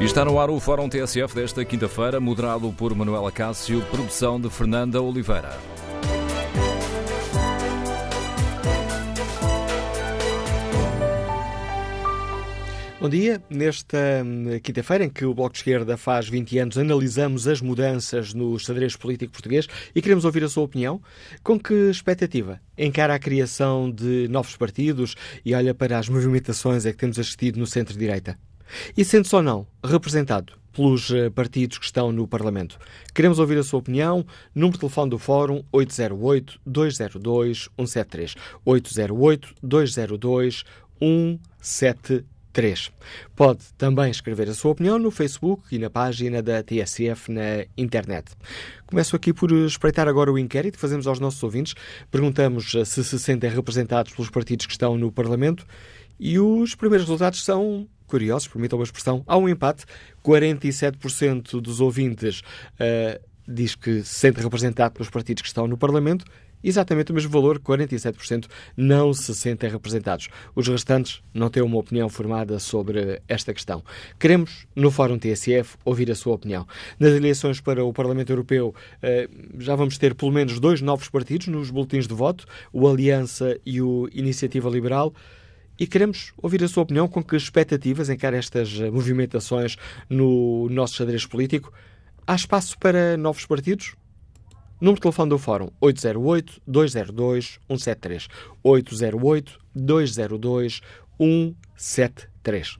E está no ar o Fórum TSF desta quinta-feira, moderado por Manuela Cássio, produção de Fernanda Oliveira. Bom dia. Nesta hum, quinta-feira, em que o Bloco de Esquerda faz 20 anos, analisamos as mudanças no xadrez político português e queremos ouvir a sua opinião. Com que expectativa encara a criação de novos partidos e olha para as movimentações a que temos assistido no centro-direita? E sendo-se ou não representado pelos eh, partidos que estão no Parlamento. Queremos ouvir a sua opinião. Número de telefone do Fórum 808-202-173. 808-202-173. 3. Pode também escrever a sua opinião no Facebook e na página da TSF na internet. Começo aqui por espreitar agora o inquérito que fazemos aos nossos ouvintes. Perguntamos se se sentem representados pelos partidos que estão no Parlamento e os primeiros resultados são curiosos, permitam uma expressão. Há um empate. 47% dos ouvintes uh, diz que se sente representado pelos partidos que estão no Parlamento exatamente o mesmo valor, 47%, não se sentem representados. Os restantes não têm uma opinião formada sobre esta questão. Queremos, no Fórum TSF, ouvir a sua opinião. Nas eleições para o Parlamento Europeu, eh, já vamos ter pelo menos dois novos partidos nos boletins de voto, o Aliança e o Iniciativa Liberal. E queremos ouvir a sua opinião com que expectativas encara estas movimentações no nosso xadrez político. Há espaço para novos partidos? Número de telefone do Fórum 808-202-173. 808-202-173.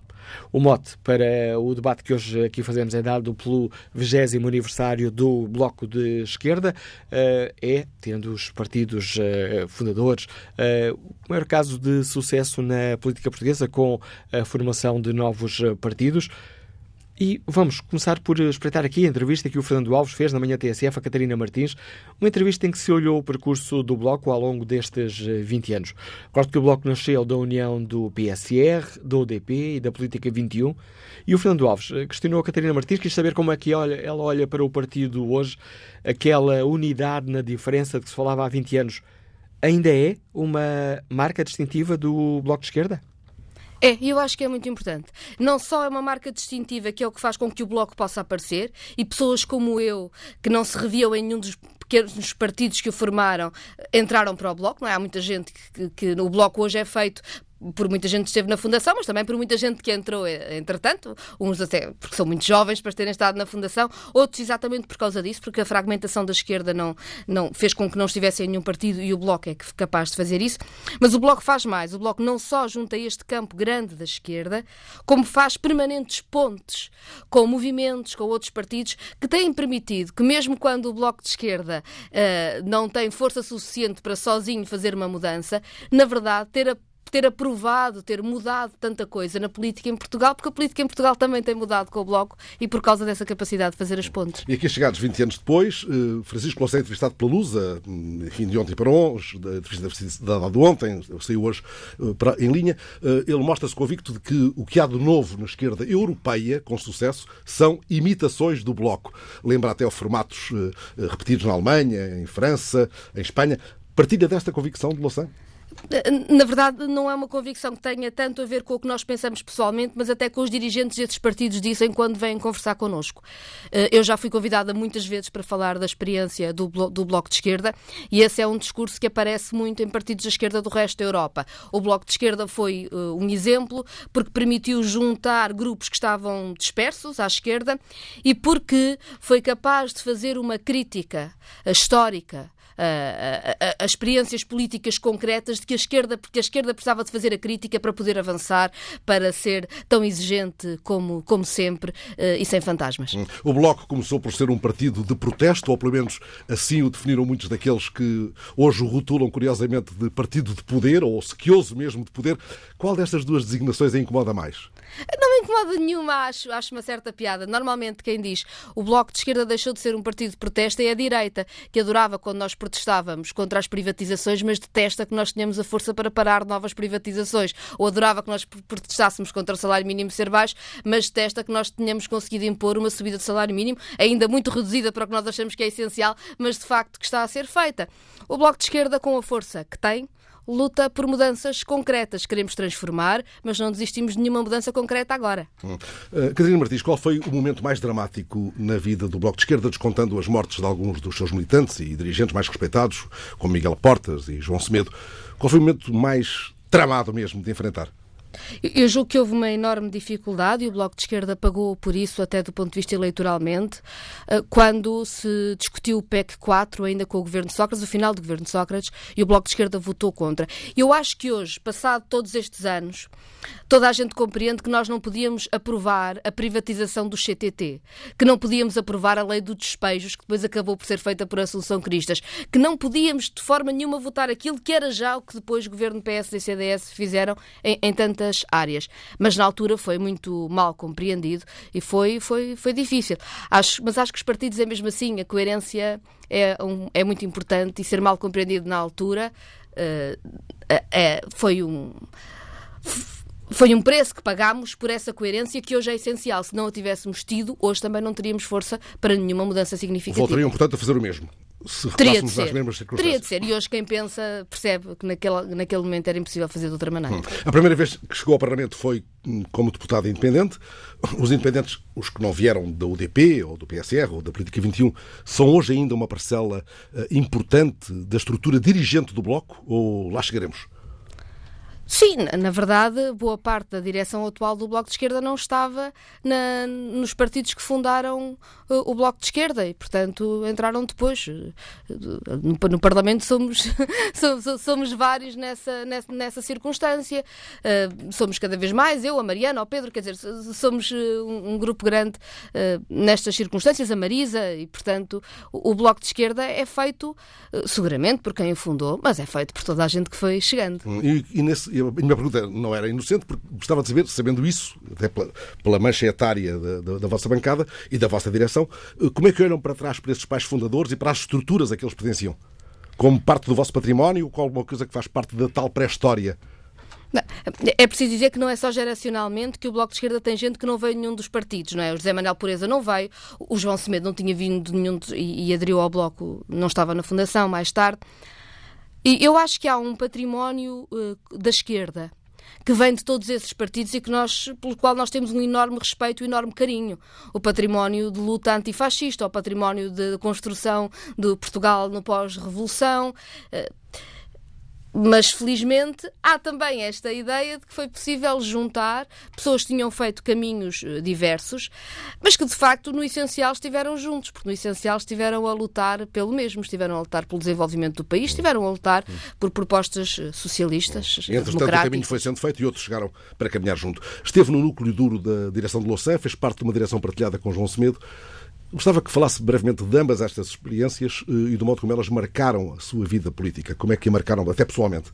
O mote para o debate que hoje aqui fazemos é dado pelo 20 aniversário do Bloco de Esquerda. Uh, é, tendo os partidos uh, fundadores, uh, o maior caso de sucesso na política portuguesa com a formação de novos partidos. E vamos começar por espreitar aqui a entrevista que o Fernando Alves fez na manhã TSF a Catarina Martins, uma entrevista em que se olhou o percurso do Bloco ao longo destes 20 anos. Recordo que o Bloco nasceu da união do PSR, do ODP e da Política 21, e o Fernando Alves questionou a Catarina Martins, quis saber como é que ela olha para o partido hoje, aquela unidade na diferença de que se falava há 20 anos, ainda é uma marca distintiva do Bloco de Esquerda? É, eu acho que é muito importante. Não só é uma marca distintiva, que é o que faz com que o Bloco possa aparecer, e pessoas como eu, que não se reviam em nenhum dos pequenos partidos que o formaram, entraram para o Bloco. Não é? Há muita gente que, que, que o Bloco hoje é feito por muita gente esteve na Fundação, mas também por muita gente que entrou entretanto, uns até porque são muito jovens para terem estado na Fundação, outros exatamente por causa disso, porque a fragmentação da esquerda não, não fez com que não estivesse em nenhum partido e o Bloco é capaz de fazer isso. Mas o Bloco faz mais. O Bloco não só junta este campo grande da esquerda, como faz permanentes pontes com movimentos, com outros partidos, que têm permitido que, mesmo quando o Bloco de Esquerda uh, não tem força suficiente para sozinho fazer uma mudança, na verdade, ter a ter aprovado, ter mudado tanta coisa na política em Portugal, porque a política em Portugal também tem mudado com o Bloco e por causa dessa capacidade de fazer as pontes. E aqui chegados 20 anos depois, eh, Francisco Louçã é entrevistado pela Lusa, hum, enfim, de ontem para hoje, da entrevista de ontem, saiu hoje eh, em linha, eh, ele mostra-se convicto de que o que há de novo na esquerda europeia, com sucesso, são imitações do Bloco. Lembra até formatos repetidos na Alemanha, em França, em Espanha. Partilha desta convicção de Louçã? Na verdade, não é uma convicção que tenha tanto a ver com o que nós pensamos pessoalmente, mas até com os dirigentes desses partidos dizem quando vêm conversar connosco. Eh, eu já fui convidada muitas vezes para falar da experiência do, do Bloco de Esquerda e esse é um discurso que aparece muito em partidos da esquerda do resto da Europa. O Bloco de Esquerda foi uh, um exemplo porque permitiu juntar grupos que estavam dispersos à esquerda e porque foi capaz de fazer uma crítica histórica as experiências políticas concretas de que a esquerda, porque a esquerda precisava de fazer a crítica para poder avançar, para ser tão exigente como, como sempre uh, e sem fantasmas. Hum. O Bloco começou por ser um partido de protesto, ou pelo menos assim o definiram muitos daqueles que hoje o rotulam curiosamente de partido de poder, ou sequioso mesmo de poder. Qual destas duas designações a incomoda mais? Não me incomoda nenhuma, acho, acho uma certa piada. Normalmente quem diz o Bloco de Esquerda deixou de ser um partido de protesto é a direita, que adorava quando nós protestávamos contra as privatizações, mas detesta que nós tenhamos a força para parar novas privatizações. Ou adorava que nós protestássemos contra o salário mínimo ser baixo, mas detesta que nós tenhamos conseguido impor uma subida de salário mínimo, ainda muito reduzida para o que nós achamos que é essencial, mas de facto que está a ser feita. O Bloco de Esquerda, com a força que tem, luta por mudanças concretas. Queremos transformar, mas não desistimos de nenhuma mudança concreta agora. Hum. Uh, Catarina Martins, qual foi o momento mais dramático na vida do Bloco de Esquerda, descontando as mortes de alguns dos seus militantes e dirigentes mais respeitados, como Miguel Portas e João Semedo? Qual foi o momento mais tramado mesmo de enfrentar? Eu julgo que houve uma enorme dificuldade e o Bloco de Esquerda pagou por isso, até do ponto de vista eleitoralmente, eh, quando se discutiu o PEC 4, ainda com o governo de Sócrates, o final do governo de Sócrates, e o Bloco de Esquerda votou contra. Eu acho que hoje, passado todos estes anos, toda a gente compreende que nós não podíamos aprovar a privatização do CTT, que não podíamos aprovar a lei dos despejos, que depois acabou por ser feita por Assunção Cristas, que não podíamos de forma nenhuma votar aquilo que era já o que depois o governo PSD e CDS fizeram em, em áreas. Mas na altura foi muito mal compreendido e foi, foi, foi difícil. Acho, mas acho que os partidos é mesmo assim, a coerência é, um, é muito importante e ser mal compreendido na altura uh, é, foi um foi um preço que pagámos por essa coerência que hoje é essencial. Se não a tivéssemos tido, hoje também não teríamos força para nenhuma mudança significativa. Voltariam, portanto, a fazer o mesmo. Se Teria de ser. mesmas circunstâncias. Teria de ser. E hoje quem pensa percebe que naquele, naquele momento era impossível fazer de outra maneira. Hum. A primeira vez que chegou ao Parlamento foi como deputado independente. Os independentes, os que não vieram da UDP ou do PSR ou da Política 21, são hoje ainda uma parcela uh, importante da estrutura dirigente do Bloco ou lá chegaremos? Sim, na verdade, boa parte da direção atual do Bloco de Esquerda não estava na, nos partidos que fundaram uh, o Bloco de Esquerda e, portanto, entraram depois. No, no Parlamento somos, somos, somos, vários nessa, nessa, nessa circunstância. Uh, somos cada vez mais, eu, a Mariana, o Pedro, quer dizer, somos um, um grupo grande uh, nestas circunstâncias, a Marisa, e, portanto, o, o Bloco de Esquerda é feito, uh, seguramente, por quem o fundou, mas é feito por toda a gente que foi chegando. E, e nesse a minha pergunta não era inocente, porque gostava de saber, sabendo isso, até pela, pela mancha etária da, da, da, vossa bancada e da vossa direção, eh, como é que olham para trás para esses pais fundadores e para as estruturas a que eles pertenciam? Como parte do vosso património ou como alguma coisa que faz parte da tal pré-história? é preciso dizer que não é só geracionalmente que o Bloco de Esquerda tem gente que não veio de nenhum dos partidos, não é? O José Manuel Pureza não veio, o João Semedo não tinha vindo de nenhum e, e aderiu ao Bloco, não estava na Fundação mais tarde. E eu acho que há um património uh, da esquerda que vem de todos esses partidos e que nós, pelo qual nós temos um enorme respeito e um enorme carinho. O património de luta antifascista, o património de construção de Portugal no pós-revolução. Uh, mas felizmente há também esta ideia de que foi possível juntar pessoas que tinham feito caminhos eh, diversos, mas que de facto no essencial estiveram juntos, porque no essencial estiveram a lutar pelo mesmo, estiveram a lutar pelo desenvolvimento do país, estiveram a lutar por propostas socialistas. Entretanto, o caminho foi sendo feito e outros chegaram para caminhar junto. Esteve no núcleo duro da direção de Louçã, fez parte de uma direção partilhada com João Semedo. Gostava que falasse brevemente de ambas estas experiências eh, e do modo como elas marcaram a sua vida política. Como é que a marcaram, até pessoalmente?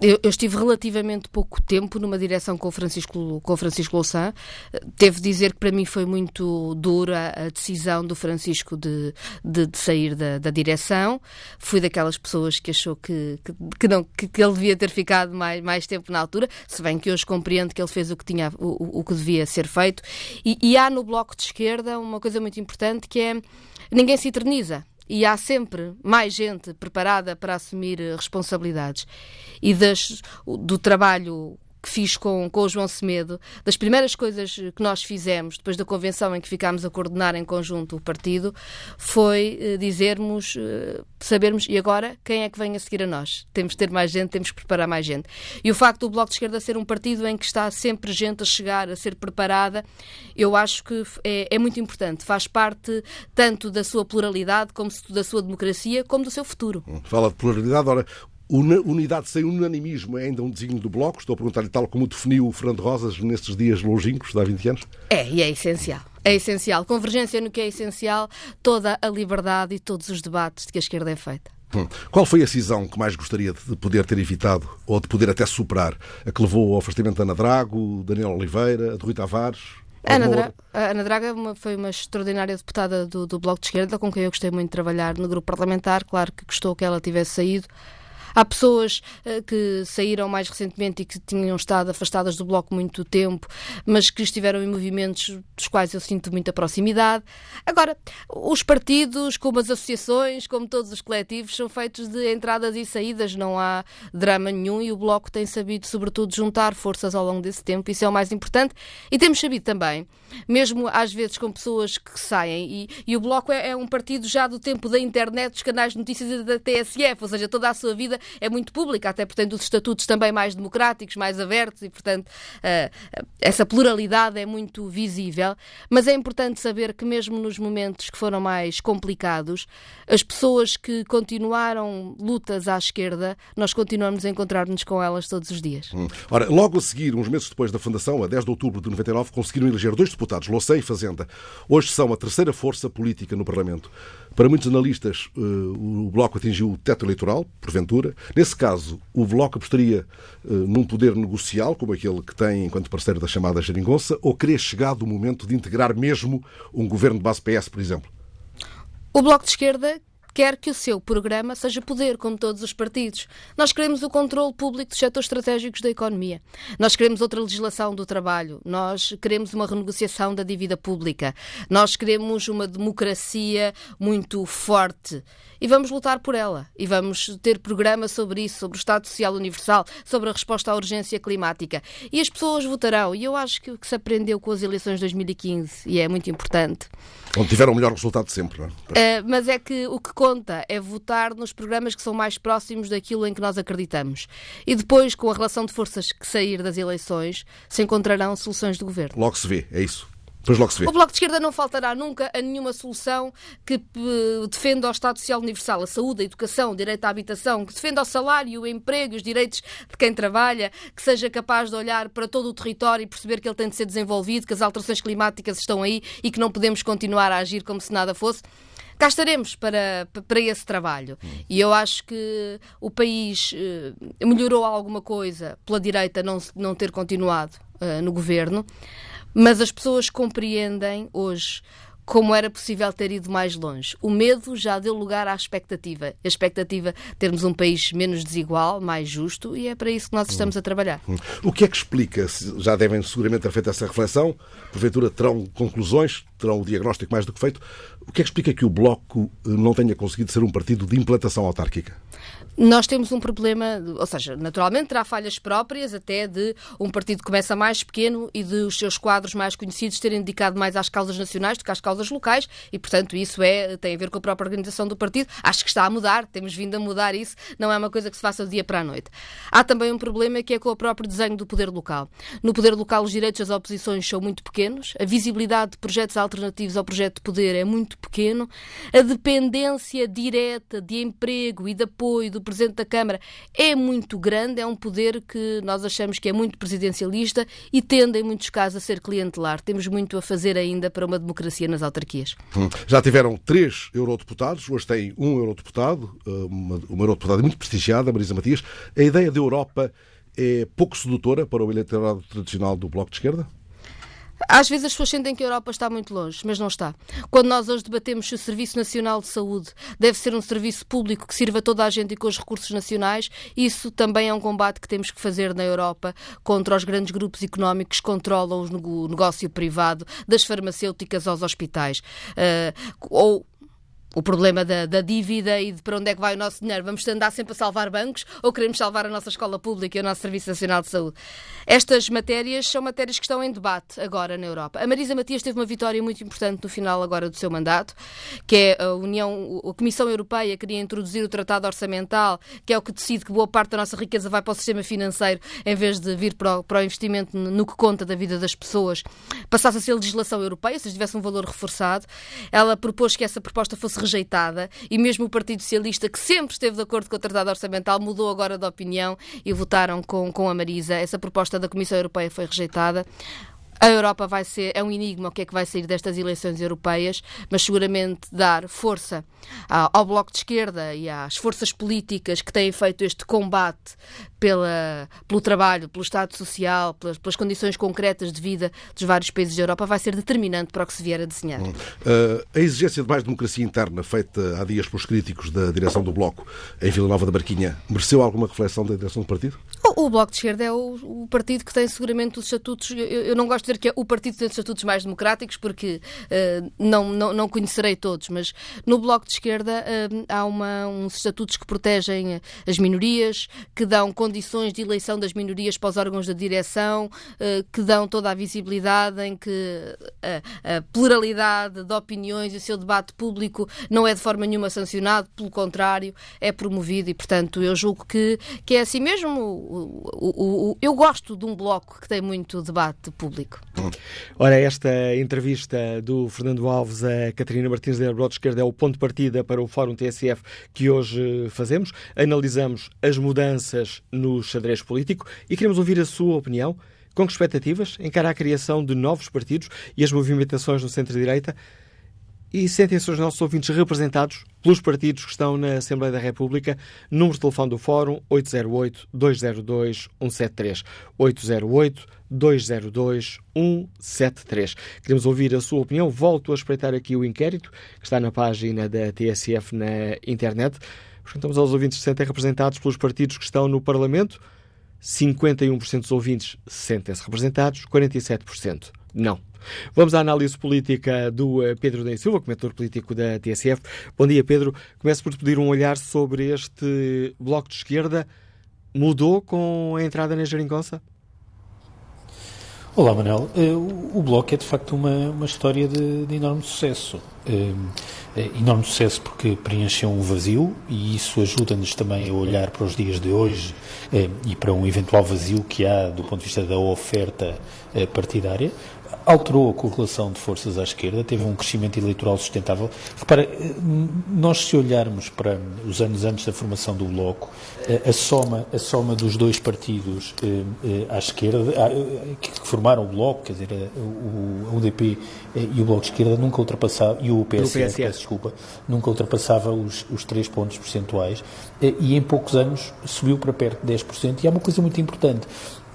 Eu, eu, estive relativamente pouco tempo numa direção com o Francisco, com Francisco Louçã. Devo dizer que para mim foi muito dura a decisão do Francisco de, de, de sair da, da, direção. Fui daquelas pessoas que achou que, que, que não, que, que, ele devia ter ficado mais, mais tempo na altura, se bem que hoje compreendo que ele fez o que, tinha, o, o que devia ser feito. E, e há no Bloco de Esquerda uma coisa muito importante que é ninguém se eterniza e há sempre mais gente preparada para assumir responsabilidades. E das, do trabalho que fiz com, com o João Semedo, das primeiras coisas que nós fizemos depois da convenção em que ficámos a coordenar em conjunto o partido, foi uh, dizermos, uh, sabermos, e agora quem é que vem a seguir a nós? Temos de ter mais gente, temos que preparar mais gente. E o facto do Bloco de Esquerda ser um partido em que está sempre gente a chegar, a ser preparada, eu acho que é, é muito importante. Faz parte tanto da sua pluralidade, como da sua democracia, como do seu futuro. Fala de pluralidade, ora, Unidade sem unanimismo é ainda um desígnio do Bloco? Estou a perguntar-lhe tal como definiu o Fernando Rosas nestes dias longínquos de há 20 anos? É, e é essencial. É essencial. Convergência no que é essencial, toda a liberdade e todos os debates de que a esquerda é feita. Hum. Qual foi a cisão que mais gostaria de poder ter evitado ou de poder até superar? A que levou ao afastamento de Ana Drago, Daniel Oliveira, de Rui Tavares? Ana, Dra Ana Draga foi uma extraordinária deputada do, do Bloco de Esquerda, com quem eu gostei muito de trabalhar no grupo parlamentar. Claro que gostou que ela tivesse saído Há pessoas uh, que saíram mais recentemente e que tinham estado afastadas do Bloco muito tempo, mas que estiveram em movimentos dos quais eu sinto muita proximidade. Agora, os partidos, como as associações, como todos os coletivos, são feitos de entradas e saídas, não há drama nenhum e o Bloco tem sabido, sobretudo, juntar forças ao longo desse tempo, isso é o mais importante. E temos sabido também, mesmo às vezes com pessoas que saem, e, e o Bloco é, é, um partido já do tempo da internet, dos canais de notícias e da TSF, ou seja, toda a sua vida é muito pública, até tem os estatutos também mais democráticos, mais abertos, e portanto uh, essa pluralidade é muito visível. Mas é importante saber que, mesmo nos momentos que foram mais complicados, as pessoas que continuaram lutas à esquerda, nós continuamos a encontrar-nos com elas todos os dias. Hum. Ora, logo a seguir, uns meses depois da fundação, a 10 de outubro de 99, conseguiram eleger dois deputados, Louçã e Fazenda. Hoje são a terceira força política no Parlamento. Para muitos analistas, eh, o Bloco atingiu o teto eleitoral, porventura. Nesse caso, o Bloco apostaria eh, num poder negocial, como aquele que tem enquanto parceiro da chamada Jeringonça, ou queria chegado o momento de integrar mesmo um governo de base PS, por exemplo? O Bloco de Esquerda quer que o seu programa seja poder, como todos os partidos. Nós queremos o controle público dos setores estratégicos da economia. Nós queremos outra legislação do trabalho. Nós queremos uma renegociação da dívida pública. Nós queremos uma democracia muito forte. E vamos lutar por ela. E vamos ter programas sobre isso, sobre o Estado Social Universal, sobre a resposta à urgência climática. E as pessoas votarão. E eu acho que o que se aprendeu com as eleições de 2015, e é muito importante. Onde tiveram o melhor resultado de sempre, não é? Uh, mas é que o que conta é votar nos programas que são mais próximos daquilo em que nós acreditamos. E depois, com a relação de forças que sair das eleições, se encontrarão soluções de governo. Logo se vê, é isso. Logo se vê. O Bloco de Esquerda não faltará nunca a nenhuma solução que uh, defenda o Estado Social Universal, a saúde, a educação, o direito à habitação, que defenda o salário, o emprego, os direitos de quem trabalha, que seja capaz de olhar para todo o território e perceber que ele tem de ser desenvolvido, que as alterações climáticas estão aí e que não podemos continuar a agir como se nada fosse cá estaremos para, para esse trabalho. E eu acho que o país uh, melhorou alguma coisa pela direita não, não ter continuado uh, no governo, mas as pessoas compreendem hoje como era possível ter ido mais longe. O medo já deu lugar à expectativa. A expectativa termos um país menos desigual, mais justo, e é para isso que nós estamos a trabalhar. O que é que explica? Já devem seguramente ter feito essa reflexão, porventura terão conclusões, terão o diagnóstico mais do que feito. O que é que explica que o Bloco eh, não tenha conseguido ser um partido de implantação autárquica? Nós temos um problema, ou seja, naturalmente terá falhas próprias até de um partido que começa mais pequeno e de os seus quadros mais conhecidos terem dedicado mais às causas nacionais do que às causas locais e, portanto, isso é, tem a ver com a própria organização do partido. Acho que está a mudar, temos vindo a mudar isso, não é uma coisa que se faça do dia para a noite. Há também um problema que é com o próprio desenho do poder local. No poder local, os direitos das oposições são muito pequenos, a visibilidade de projetos alternativos ao projeto de poder é muito pequeno, a dependência direta de emprego e de apoio do Presidente da Câmara é muito grande, é um poder que nós achamos que é muito presidencialista e tende, em muitos casos, a ser clientelar. Temos muito a fazer ainda para uma democracia nas autarquias. Hum. Já tiveram três eurodeputados, hoje tem um eurodeputado, eh, uma, uma eurodeputada muito prestigiada, Marisa Matias. A ideia da Europa é pouco sedutora para o eleitorado tradicional do Bloco de Esquerda? Às vezes as pessoas sentem que a Europa está muito longe, mas não está. Quando nós hoje debatemos se o Serviço Nacional de Saúde deve ser um serviço público que sirva toda a gente e com os recursos nacionais, isso também é um combate que temos que fazer na Europa contra os grandes grupos económicos que controlam o negócio privado, das farmacêuticas aos hospitais. Uh, ou o problema da, da, dívida e de para onde é que vai o nosso dinheiro. Vamos andar sempre a salvar bancos ou queremos salvar a nossa escola pública e o nosso Serviço Nacional de Saúde? Estas matérias são matérias que estão em debate agora na Europa. A Marisa Matias teve uma vitória muito importante no final agora do seu mandato, que é a União, a Comissão Europeia queria introduzir o Tratado Orçamental, que é o que decide que boa parte da nossa riqueza vai para o sistema financeiro em vez de vir para o, para o investimento no que conta da vida das pessoas. Passasse a ser legislação europeia, se tivesse um valor reforçado. Ela propôs que essa proposta fosse rejeitada e mesmo o Partido Socialista, que sempre esteve de acordo com o Tratado Orçamental, mudou agora de opinião e votaram com, com a Marisa. Essa proposta da Comissão Europeia foi rejeitada. A Europa vai ser, é um enigma o que é que vai sair destas eleições europeias, mas seguramente dar força ao Bloco de Esquerda e às forças políticas que têm feito este combate pela, pelo trabalho, pelo Estado Social, pelas, pelas, condições concretas de vida dos vários países da Europa, vai ser determinante para o que se vier a desenhar. Uh, a exigência de mais democracia interna, feita há dias pelos críticos da direção do Bloco em Vila Nova da Barquinha, mereceu alguma reflexão da direção do partido? O, o Bloco de Esquerda é o, o, partido que tem seguramente os estatutos. Eu, eu, não gosto de dizer que é o partido que tem os estatutos mais democráticos, porque uh, não, não, não conhecerei todos, mas no Bloco de Esquerda uh, há uma, uns estatutos que protegem as minorias, que dão condições de eleição das minorias para os órgãos da direção, eh, que dão toda a visibilidade, em que a, a pluralidade de opiniões e o seu debate público não é de forma nenhuma sancionado, pelo contrário, é promovido e, portanto, eu julgo que, que é assim mesmo. Eu gosto de um bloco que tem muito debate público. Ora, esta entrevista do Fernando Alves a Catarina Martins da de Esquerda é o ponto de partida para o Fórum TSF que hoje fazemos. Analisamos as mudanças no xadrez político e queremos ouvir a sua opinião. Com que expectativas encara a criação de novos partidos e as movimentações no centro-direita? E sentem-se os nossos ouvintes representados pelos partidos que estão na Assembleia da República. Número de telefone do Fórum 808-202-173. 808-202-173. Queremos ouvir a sua opinião. Volto a espreitar aqui o inquérito que está na página da TSF na internet. Perguntamos aos ouvintes se sentem representados pelos partidos que estão no Parlamento. 51% dos ouvintes sentem-se representados, 47% não. Vamos à análise política do eh, Pedro da Silva, comentador político da TSF. Bom dia, Pedro. Começo por te pedir um olhar sobre este bloco de esquerda. Mudou com a entrada na Jeringonça? Olá, Manel. Eh, o Bloco é de facto uma, uma história de, de enorme sucesso. Eh, é, enorme sucesso porque preencheu um vazio e isso ajuda-nos também a olhar para os dias de hoje eh, e para um eventual vazio que há do ponto de vista da oferta partidária alterou a correlação de forças à esquerda, teve um crescimento eleitoral sustentável. Repara, nós se olharmos para os anos antes da formação do Bloco, a soma, a soma dos dois partidos eh, eh, à esquerda, que formaram o Bloco, quer dizer, o UDP eh, e o Bloco de Esquerda nunca ultrapassava, e o PSS, peço desculpa, nunca ultrapassava os, os 3 pontos percentuais, e em poucos anos subiu para perto de 10%, e há uma coisa muito importante,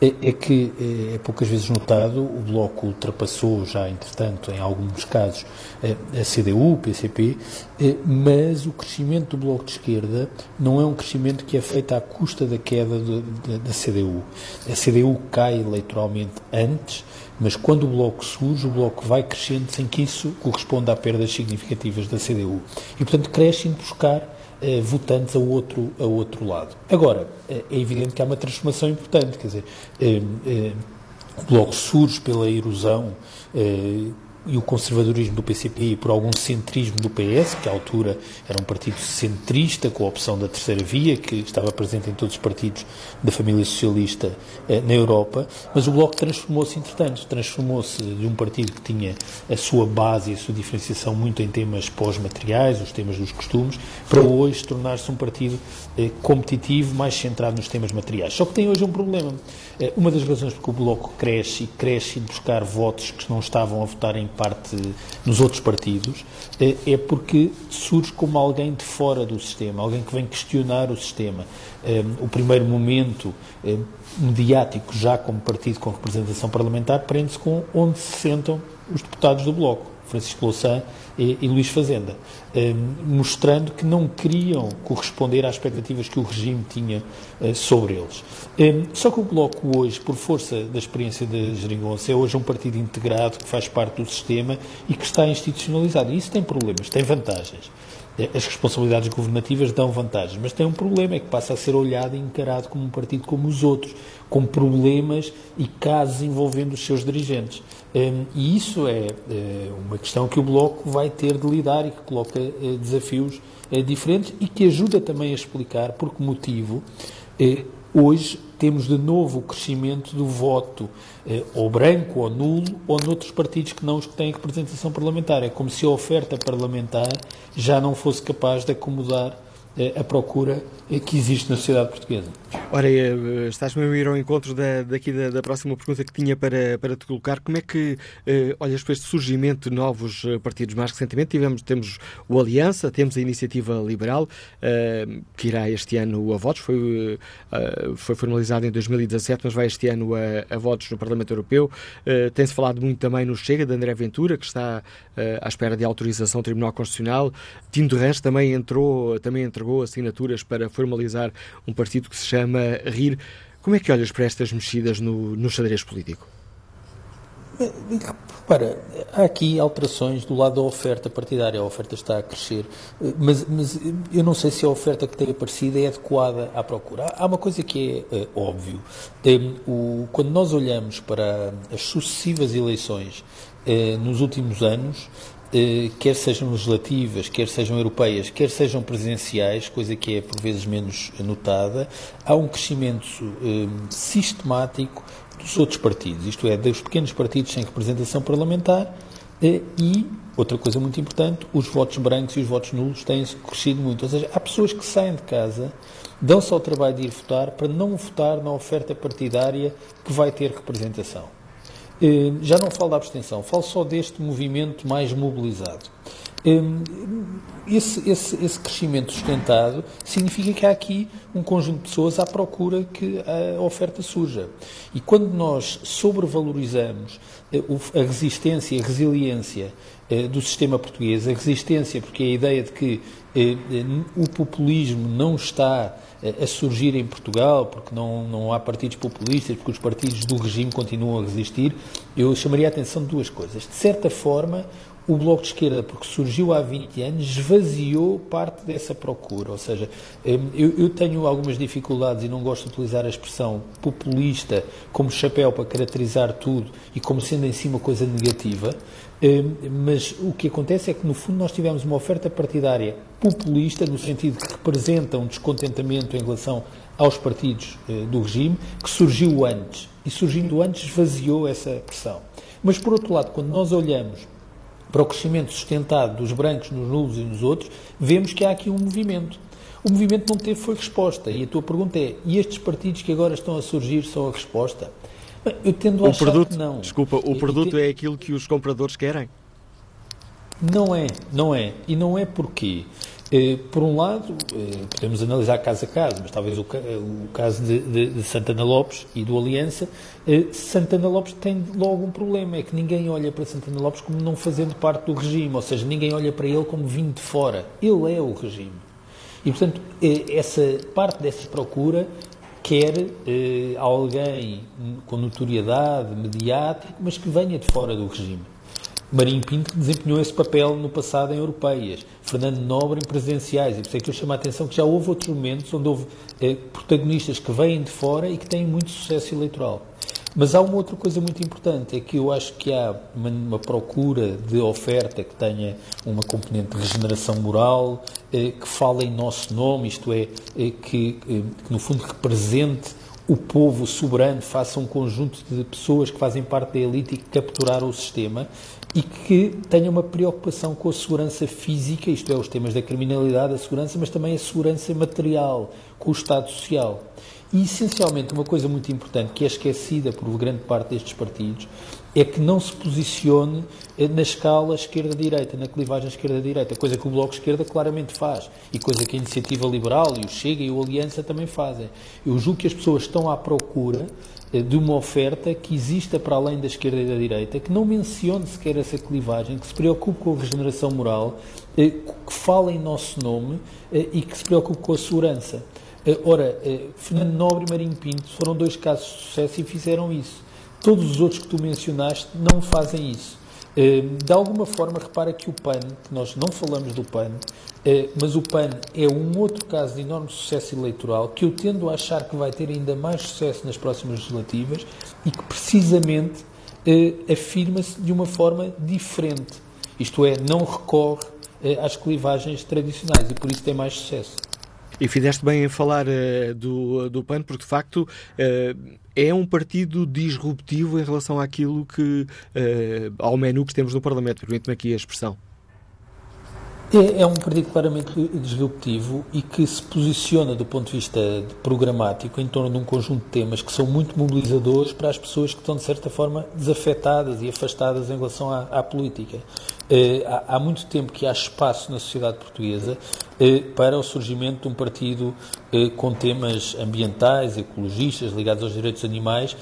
é, é que é, é poucas vezes notado, o Bloco ultrapassou já, entretanto, em alguns casos, a CDU, o PCP, é, mas o crescimento do Bloco de Esquerda não é um crescimento que é feito à custa da queda de, de, da CDU. A CDU cai eleitoralmente antes, mas quando o Bloco surge, o Bloco vai crescendo sem que isso corresponda a perdas significativas da CDU. E, portanto, cresce em buscar eh, votantes a outro, a outro lado. Agora, eh, é evidente que há uma transformação importante, quer dizer, eh, o Bloco surge pela erosão e o conservadorismo do PCP e por algum centrismo do PS, que à altura era um partido centrista, com a opção da terceira via, que estava presente em todos os partidos da família socialista eh, na Europa, mas o Bloco transformou-se, entretanto, transformou-se de um partido que tinha a sua base e a sua diferenciação muito em temas pós-materiais, os temas dos costumes, para hoje tornar-se um partido competitivo, mais centrado nos temas materiais. Só que tem hoje um problema. Eh, uma das razões porque o Bloco cresce e cresce em buscar votos que não estavam a votar em parte nos outros partidos, eh, é porque surge como alguém de fora do sistema, alguém que vem questionar o sistema. Eh, o primeiro momento eh, mediático, já como partido com representação parlamentar, prende-se com onde se sentam os deputados do Bloco. Francisco Louçã e, e Luís Fazenda, eh, mostrando que não queriam corresponder às expectativas que o regime tinha eh, sobre eles. Eh, só que o Bloco hoje, por força da experiência de Geringonça, é hoje um partido integrado que faz parte do sistema e que está institucionalizado. E isso tem problemas, tem vantagens. As responsabilidades governativas dão vantagens, mas tem um problema, é que passa a ser olhado e encarado como um partido como os outros, com problemas e casos envolvendo os seus dirigentes. Um, e isso é, é, uma questão que o Bloco vai ter de lidar e que coloca é, desafios é, diferentes e que ajuda também a explicar por que motivo é, hoje temos de novo o crescimento do voto ou branco ou nulo ou noutros partidos que não os que têm representação parlamentar. É como se a oferta parlamentar já não fosse capaz de acomodar a procura que existe na sociedade portuguesa. Ora, eh, estás mesmo a ir ao encontro da, daqui da, da, próxima pergunta que tinha para, para te colocar. Como é que uh, olhas para este surgimento de novos eh, partidos? Mais recentemente tivemos, temos o Aliança, temos a Iniciativa Liberal, uh, que irá este ano a votos, foi, uh, foi formalizado em 2017, mas vai este ano a, a votos no Parlamento Europeu. Tem-se falado muito também no Chega, de André Ventura, que está à espera de autorização do Tribunal Constitucional. Tino de também entrou, também entregou assinaturas para formalizar um partido que se chama rir. Como é que olhas para estas mexidas no, no xadrez político? Para, há aqui alterações do lado da oferta partidária. A oferta está a crescer, mas, mas eu não sei se a oferta que tem aparecido é adequada à procura. Há uma coisa que é, é óbvio. O, quando nós olhamos para as sucessivas eleições é, nos últimos anos, eh, quer sejam legislativas, quer sejam europeias, quer sejam presidenciais, coisa que é por vezes menos notada, há um crescimento eh, sistemático dos outros partidos, isto é, dos pequenos partidos sem representação parlamentar eh, e, outra coisa muito importante, os votos brancos e os votos nulos têm crescido muito. Ou seja, há pessoas que saem de casa, dão-se ao trabalho de ir votar para não votar na oferta partidária que vai ter representação. Eh, já não falo da abstenção, falo só deste movimento mais mobilizado. Eh, esse, esse, esse, crescimento sustentado significa que há aqui um conjunto de pessoas à procura que a oferta surja. E quando nós sobrevalorizamos eh, a resistência e a resiliência do sistema português, a resistência porque é a ideia de que o populismo não está a surgir em Portugal, porque não, não há partidos populistas, porque os partidos do regime continuam a resistir, eu chamaria a atenção de duas coisas. De certa forma, o Bloco de Esquerda, porque surgiu há 20 anos, esvaziou parte dessa procura. Ou seja, hum, eu, eu, tenho algumas dificuldades e não gosto de utilizar a expressão populista como chapéu para caracterizar tudo e como sendo em si uma coisa negativa, hum, mas o que acontece é que, no fundo, nós tivemos uma oferta partidária populista, no sentido que representa um descontentamento em relação aos partidos eh, do regime, que surgiu antes. E surgindo antes, esvaziou essa pressão. Mas, por outro lado, quando nós olhamos para o crescimento sustentado dos brancos nos nulos e nos outros, vemos que há aqui um movimento. O movimento não teve foi resposta. E a tua pergunta é: e estes partidos que agora estão a surgir são a resposta? Eu tendo a o achar produto, que não. Desculpa, o produto é aquilo que os compradores querem? Não é, não é. E não é porque eh, por um lado, eh, podemos analisar caso a caso, mas talvez o, caso de, de, de, Santana Lopes e do Aliança, eh, Santana Lopes tem logo um problema, é que ninguém olha para Santana Lopes como não fazendo parte do regime, ou seja, ninguém olha para ele como vindo de fora. Ele é o regime. E, portanto, essa parte dessa procura quer alguém com notoriedade mediática, mas que venha de fora do regime. Marinho Pinto desempenhou esse papel no passado em europeias, Fernando Nobre em presidenciais, e por isso é que eu chamo a atenção que já houve outros momentos onde houve eh, protagonistas que vêm de fora e que têm muito sucesso eleitoral. Mas há uma outra coisa muito importante, é que eu acho que há uma, uma procura de oferta que tenha uma componente de regeneração moral, eh, que fale em nosso nome, isto é, eh, que, eh, que no fundo represente o povo soberano, faça um conjunto de pessoas que fazem parte da elite e que capturaram o sistema e que tenha uma preocupação com a segurança física, isto é, os temas da criminalidade, a segurança, mas também a segurança material, com o Estado Social. E, essencialmente, uma coisa muito importante que é esquecida por grande parte destes partidos é que não se posicione na escala esquerda-direita, na clivagem esquerda-direita, coisa que o Bloco de Esquerda claramente faz e coisa que a Iniciativa Liberal e o Chega e o Aliança também fazem. Eu julgo que as pessoas estão à procura de uma oferta que exista para além da esquerda e da direita, que não mencione sequer essa clivagem, que se preocupe com a regeneração moral, eh, que fale em nosso nome e que se preocupe com a segurança. Ora, Fernando Nobre e Marinho Pinto foram dois casos de sucesso e fizeram isso. Todos os outros que tu mencionaste não fazem isso. Eh, de alguma forma, repara que o PAN, que nós não falamos do PAN, eh, mas o PAN é um outro caso de enorme sucesso eleitoral que eu tendo a achar que vai ter ainda mais sucesso nas próximas legislativas e que precisamente eh, afirma-se de uma forma diferente. Isto é, não recorre às clivagens tradicionais e por isso tem mais sucesso. E fizeste bem em falar do, do PAN, porque de facto é um partido disruptivo em relação àquilo que, uh, ao menu que temos no Parlamento, permite-me aqui a expressão. É, é, um partido claramente disruptivo e que se posiciona do ponto de vista programático em torno de um conjunto de temas que são muito mobilizadores para as pessoas que estão, de certa forma, desafetadas e afastadas em relação à, à política. Eh, há, há, muito tempo que há espaço na sociedade portuguesa para o surgimento de um partido eh, com temas ambientais, ecologistas, ligados aos direitos animais,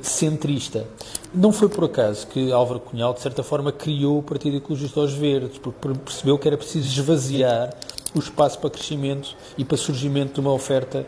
centrista. Não foi por acaso que Álvaro Cunhal, de certa forma, criou o Partido Ecologista aos Verdes, porque percebeu que era preciso esvaziar o espaço para crescimento e para surgimento de uma oferta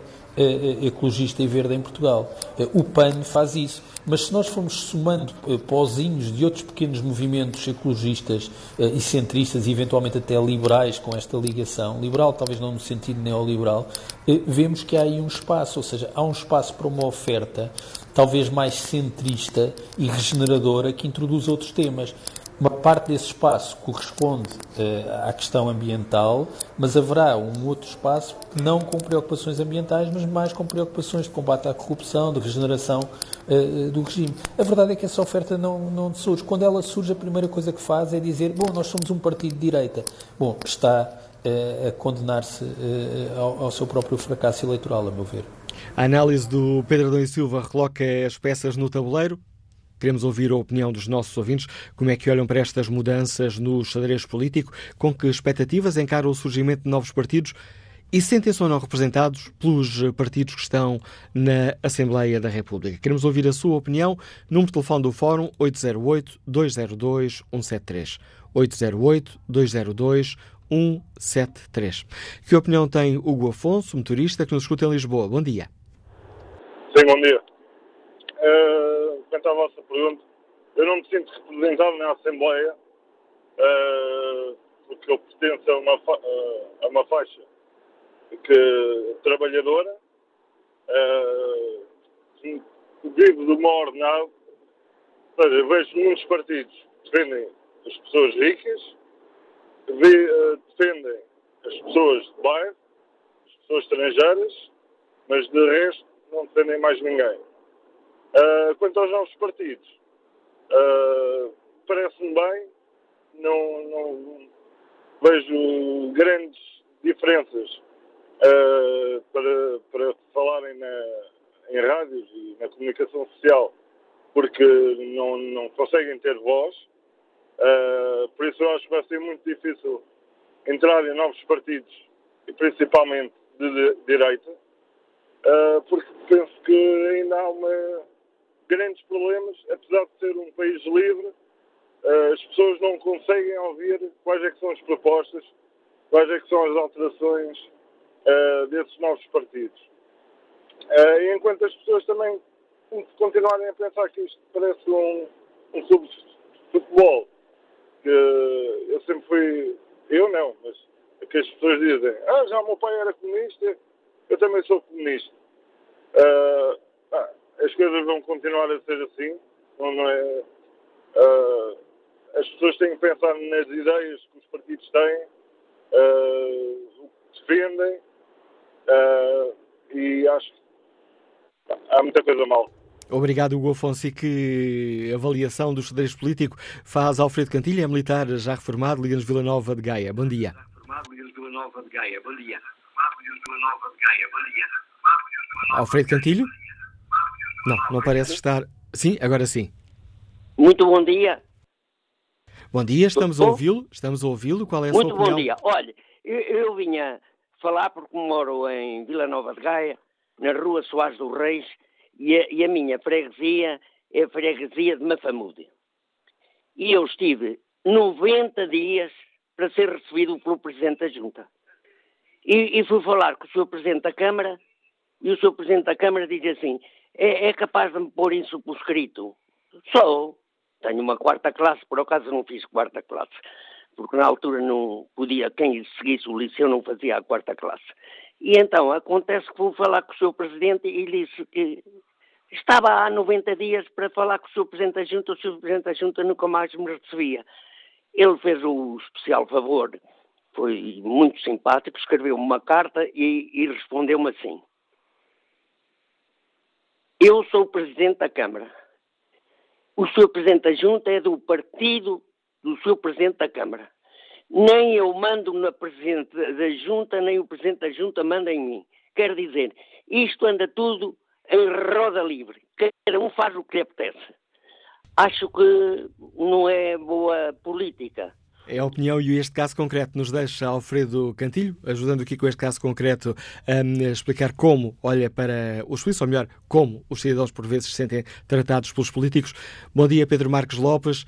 ecologista e verde em Portugal. O PAN faz isso. Mas se nós formos somando eh, pozinhos de outros pequenos movimentos ecologistas eh, e centristas e eventualmente até liberais com esta ligação, liberal talvez não no sentido neoliberal, eh, vemos que há aí um espaço, ou seja, há um espaço para uma oferta talvez mais centrista e regeneradora que introduz outros temas. Uma parte desse espaço corresponde uh, à questão ambiental, mas haverá um outro espaço não com preocupações ambientais, mas mais com preocupações de combate à corrupção, de regeneração uh, do regime. A verdade é que essa oferta não, não surge. Quando ela surge, a primeira coisa que faz é dizer: bom, nós somos um partido de direita. Bom, está uh, a condenar-se ao, ao seu próprio fracasso eleitoral, a meu ver. A análise do Pedro Adão e Silva coloca as peças no tabuleiro. Queremos ouvir a opinião dos nossos ouvintes, como é que olham para estas mudanças no xadrez político, com que expectativas encaram o surgimento de novos partidos e sentem-se ou não representados pelos partidos que estão na Assembleia da República. Queremos ouvir a sua opinião. Número de telefone do Fórum 808-202-173. 808-202-173. Que opinião tem Hugo Afonso, motorista, que nos escuta em Lisboa? Bom dia. Sim, bom dia. Uh, quanto à vossa pergunta, eu não me sinto representado na Assembleia uh, porque eu pertenço a uma, uh, a uma faixa que, trabalhadora, uh, vive de uma ordenado. Ou seja, vejo muitos partidos que defendem as pessoas ricas, defendem as pessoas de bairro, as pessoas estrangeiras, mas de resto não defendem mais ninguém. Uh, quanto aos novos partidos, uh, parece-me bem, não, não, vejo grandes diferenças uh, para, para falarem na, em rádios e na comunicação social, porque não, não conseguem ter voz. por isso eu acho que vai ser muito difícil entrar em novos partidos, principalmente de, de direita, porque penso que ainda há uma grandes problemas, apesar de ser um país livre, eh, as pessoas não conseguem ouvir quais é que são as propostas, quais é que são as alterações uh, desses novos partidos. Uh, e enquanto as pessoas também continuarem a pensar que isto parece um, um de futebol, que eu sempre fui, eu não, mas que as pessoas dizem, ah, já o meu pai era comunista, eu também sou comunista. As coisas vão continuar a ser assim. Não é, uh, as pessoas têm que pensar nas ideias que os partidos têm, uh, o que defendem, uh, e acho que há muita coisa mal. Obrigado, Hugo Afonso. E que avaliação do xadrez político faz Alfredo Cantilha, é militar já reformado, Liga-nos Vila Nova de Gaia. Bom dia. Alfredo Cantilho? Não, não parece estar. Sim, agora sim. Muito bom dia. Bom dia, estamos a ouvi-lo. Estamos a ouvi-lo. Qual é a Muito sua opinião? bom dia. Olha, eu, eu, vinha falar porque moro em Vila Nova de Gaia, na rua Soares do Reis, e a, e a minha freguesia é a freguesia de Mafamude. E eu estive 90 dias para ser recebido pelo Presidente da Junta. E, e fui falar com o Sr. Presidente da Câmara, e o Sr. Presidente da Câmara diz assim: é, é capaz de me pôr por escrito? Sou. Tenho uma quarta classe, por acaso não fiz quarta classe, porque na altura não podia, quem seguisse o liceu não fazia a quarta classe. E então acontece que vou falar com o Sr. Presidente e disse que estava há 90 dias para falar com o Sr. Presidente da Junta, o Sr. Presidente da Junta nunca mais me recebia. Ele fez o especial favor, foi muito simpático, escreveu-me uma carta e, e respondeu-me assim. Eu sou o Presidente da Câmara. O Sr. Presidente da Junta é do partido do Sr. Presidente da Câmara. nem eu mando na Presidente da Junta, nem o Presidente da Junta manda em mim. Quer dizer, isto anda tudo em roda livre. Cada um faz o que lhe apetece. Acho que não é boa política. É a opinião e este caso concreto nos deixa Alfredo Cantilho, ajudando aqui com este caso concreto a explicar como olha para os suíços, ou melhor, como os cidadãos por vezes se sentem tratados pelos políticos. Bom dia, Pedro Marques Lopes.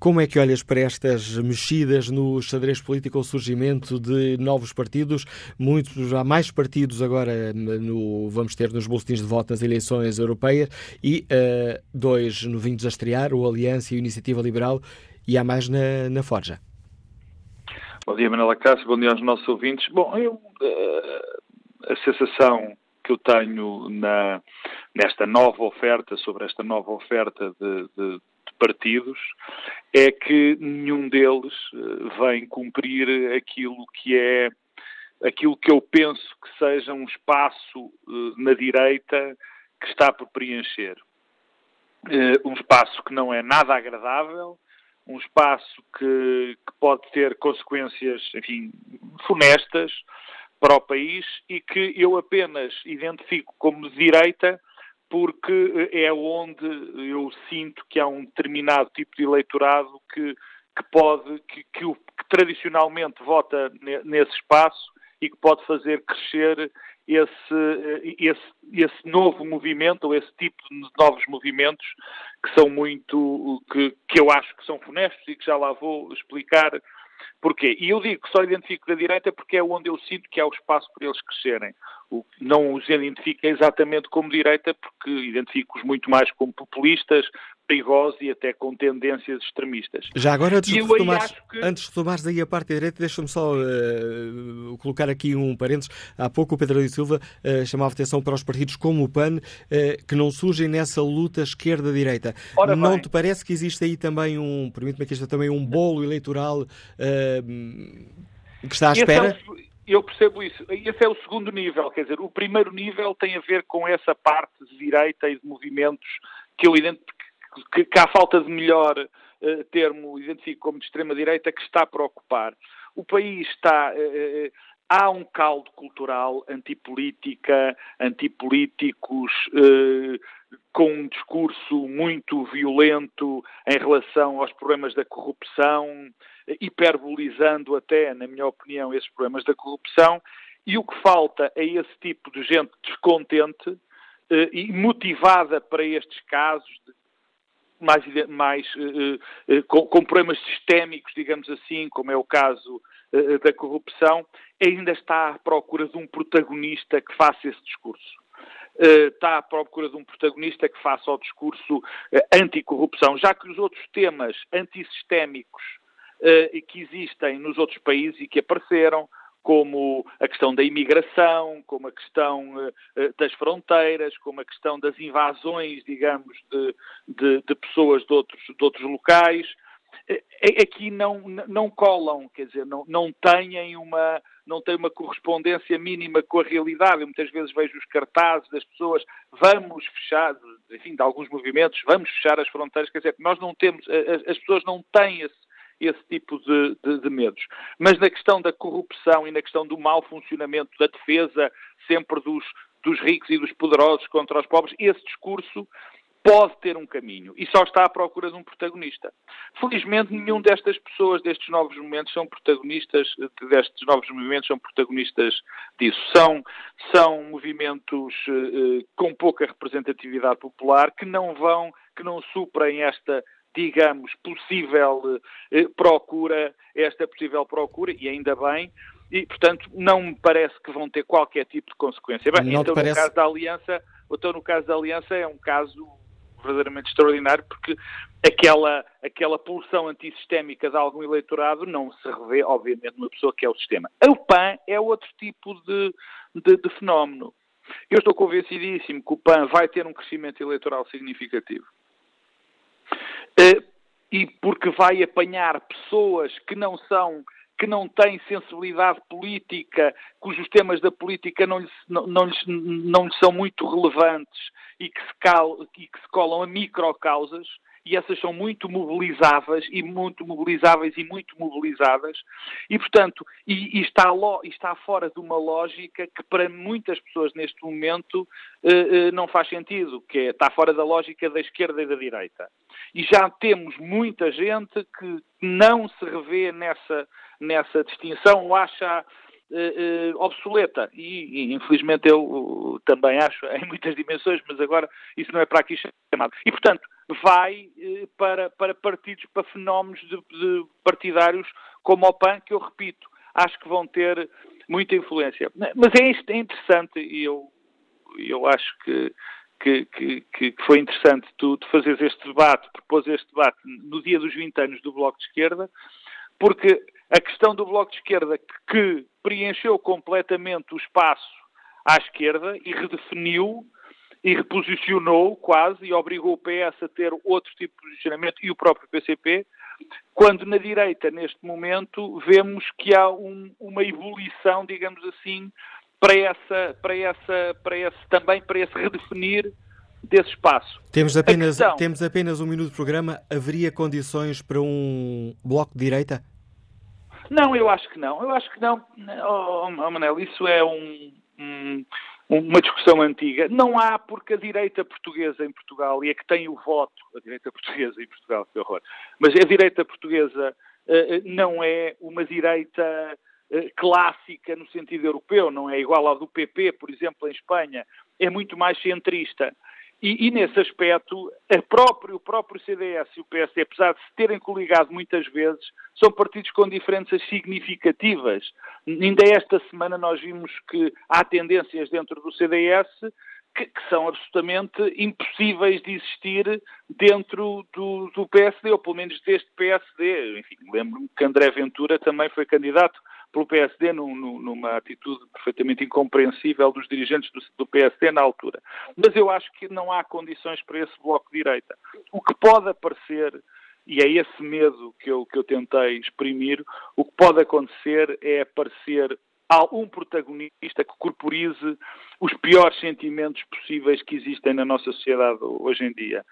Como é que olhas para estas mexidas no xadrez político, o surgimento de novos partidos? Muitos, há mais partidos agora no, vamos ter nos boletins de voto nas eleições europeias e uh, dois novinhos a estrear, o Aliança e a Iniciativa Liberal, e há mais na, na Forja. Bom dia, Manela Cássio, bom dia aos nossos ouvintes. Bom, eu, uh, a sensação que eu tenho na, nesta nova oferta, sobre esta nova oferta de, de partidos é que nenhum deles eh, vem cumprir aquilo que é aquilo que eu penso que seja um espaço eh, na direita que está por preencher. Eh, um espaço que não é nada agradável, um espaço que, que pode ter consequências, enfim, funestas para o país e que eu apenas identifico como direita porque é onde eu sinto que há um determinado tipo de eleitorado que, que pode, que, que, que tradicionalmente vota nesse espaço e que pode fazer crescer esse, esse, esse novo movimento, ou esse tipo de novos movimentos que são muito, que, que eu acho que são funestos e que já lá vou explicar Porquê? E eu digo que só identifico da direita porque é onde eu sinto que há o espaço para eles crescerem. Não os identifico exatamente como direita, porque identifico-os muito mais como populistas, perigosos e até com tendências extremistas. Já agora, antes de, retomares, que... antes de retomares aí a parte da direita, deixa-me só uh, colocar aqui um parênteses. Há pouco o Pedro de Silva uh, chamava atenção para os partidos como o PAN, uh, que não surgem nessa luta esquerda-direita. Não bem. te parece que existe aí também um, permite-me aqui, também um bolo eleitoral que está à espera? É o, eu percebo isso. Esse é o segundo nível, quer dizer, o primeiro nível tem a ver com essa parte de direita e de movimentos que eu identifico que, que há falta de melhor uh, termo, identifico como de extrema-direita, que está a preocupar. O país está. Uh, há um caldo cultural antipolítica, antipolíticos, com um discurso muito violento em relação aos problemas da corrupção, hiperbolizando até, na minha opinião, esses problemas da corrupção. E o que falta é esse tipo de gente descontente e motivada para estes casos mais, mais uh, uh, com, com, problemas sistémicos, digamos assim, como é o caso da corrupção, ainda está à procura de um protagonista que faça esse discurso. está à procura de um protagonista que faça o discurso anticorrupção, já que os outros temas antissistémicos que existem nos outros países e que apareceram, como a questão da imigração, como a questão uh, das fronteiras, como a questão das invasões, digamos, de, de, de pessoas de outros, de outros locais. Aqui não, não colam, quer dizer, não, não têm uma não têm uma correspondência mínima com a realidade. Eu muitas vezes vejo os cartazes das pessoas, vamos fechar, enfim, de alguns movimentos, vamos fechar as fronteiras, quer dizer, nós não temos, as pessoas não têm esse, esse tipo de, de, de, medos. Mas na questão da corrupção e na questão do mau funcionamento da defesa sempre dos, dos ricos e dos poderosos contra os pobres, esse discurso pode ter um caminho e só está à procura de um protagonista. Felizmente, nenhum destas pessoas, destes novos movimentos, são protagonistas, destes novos movimentos, são protagonistas disso. São, são movimentos eh, com pouca representatividade popular que não vão, que não suprem esta digamos, possível eh, procura, esta possível procura, e ainda bem, e, portanto, não me parece que vão ter qualquer tipo de consequência. Bem, então, parece... no caso da Aliança, então, no caso da Aliança, é um caso verdadeiramente extraordinário, porque aquela, aquela pulsão antissistémica de algum eleitorado não se revê, obviamente, numa pessoa que é o sistema. O PAN é outro tipo de, de, de fenómeno. Eu estou convencidíssimo que o PAN vai ter um crescimento eleitoral significativo. Eh, e porque vai apanhar pessoas que não são que não têm sensibilidade política, cujos temas da política não lhes, não, não lhes, não lhes são muito relevantes e que, se cal, e que se colam a microcausas, e essas são muito mobilizáveis e muito mobilizáveis e muito mobilizadas e, portanto, e, e está, lo, está fora de uma lógica que para muitas pessoas neste momento uh, uh, não faz sentido, que é, está fora da lógica da esquerda e da direita. E já temos muita gente que não se revê nessa, nessa distinção ou acha uh, obsoleta. E, e, infelizmente, eu também acho em muitas dimensões, mas agora isso não é para aqui chamado. E, portanto, vai uh, para, para partidos, para fenómenos de, de partidários como o PAN, que eu repito, acho que vão ter muita influência. Mas é, é interessante e eu, eu acho que que, que, que, foi interessante tu, tu fazeres este debate, propôs este debate no dia dos 20 anos do Bloco de Esquerda, porque a questão do Bloco de Esquerda, que preencheu completamente o espaço à esquerda e redefiniu e reposicionou quase e obrigou o PS a ter outro tipo de posicionamento e o próprio PCP, quando na direita, neste momento, vemos que há um, uma evolução, digamos assim, para essa, para essa, para esse, também para esse redefinir desse espaço. Temos apenas, questão... temos apenas um minuto de programa. Haveria condições para um bloco de direita? Não, eu acho que não. Eu acho que não. Oh, oh, Manel, isso é um, um, uma discussão antiga. Não há, porque a direita portuguesa em Portugal, e é que tem o voto, a direita portuguesa em Portugal, que horror, mas a direita portuguesa uh, não é uma direita uh, clássica no sentido europeu, não é igual ao do PP, por exemplo, em Espanha, é muito mais centrista. E, e, nesse aspecto, o próprio CDS e o PSD, apesar de se terem coligado muitas vezes, são partidos com diferenças significativas. Ainda esta semana nós vimos que há tendências dentro do CDS que, que são absolutamente impossíveis de existir dentro do, do PSD, ou pelo menos deste PSD. Enfim, lembro-me que André Ventura também foi candidato pelo PSD num, numa atitude perfeitamente incompreensível dos dirigentes do, do, PSD na altura. Mas eu acho que não há condições para esse bloco de direita. O que pode aparecer, e é esse medo que eu, que eu tentei exprimir, o que pode acontecer é aparecer um protagonista que corporize os piores sentimentos possíveis que existem na nossa sociedade hoje em dia.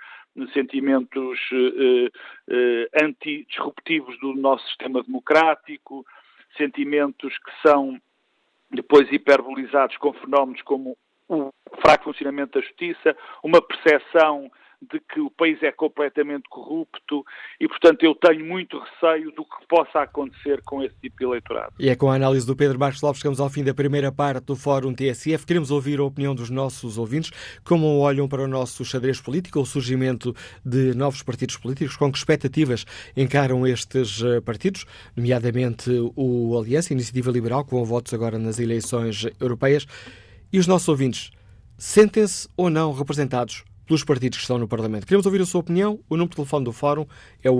Sentimentos eh, eh, antidisruptivos do nosso sistema democrático, sentimentos que são depois hiperbolizados com fenómenos como o fraco funcionamento da justiça, uma percepção de que o país é completamente corrupto e, portanto, eu tenho muito receio do que possa acontecer com esse tipo de eleitorado. E é com a análise do Pedro Marcos Lopes que chegamos ao fim da primeira parte do Fórum TSF. Queremos ouvir a opinião dos nossos ouvintes, como olham para o nosso xadrez político, o surgimento de novos partidos políticos, com que expectativas encaram estes eh, partidos, nomeadamente o Aliança, Iniciativa Liberal, com votos agora nas eleições europeias. E os nossos ouvintes sentem-se ou não representados pelos partidos que estão no Parlamento. Queremos ouvir a sua opinião. O número de telefone do Fórum é o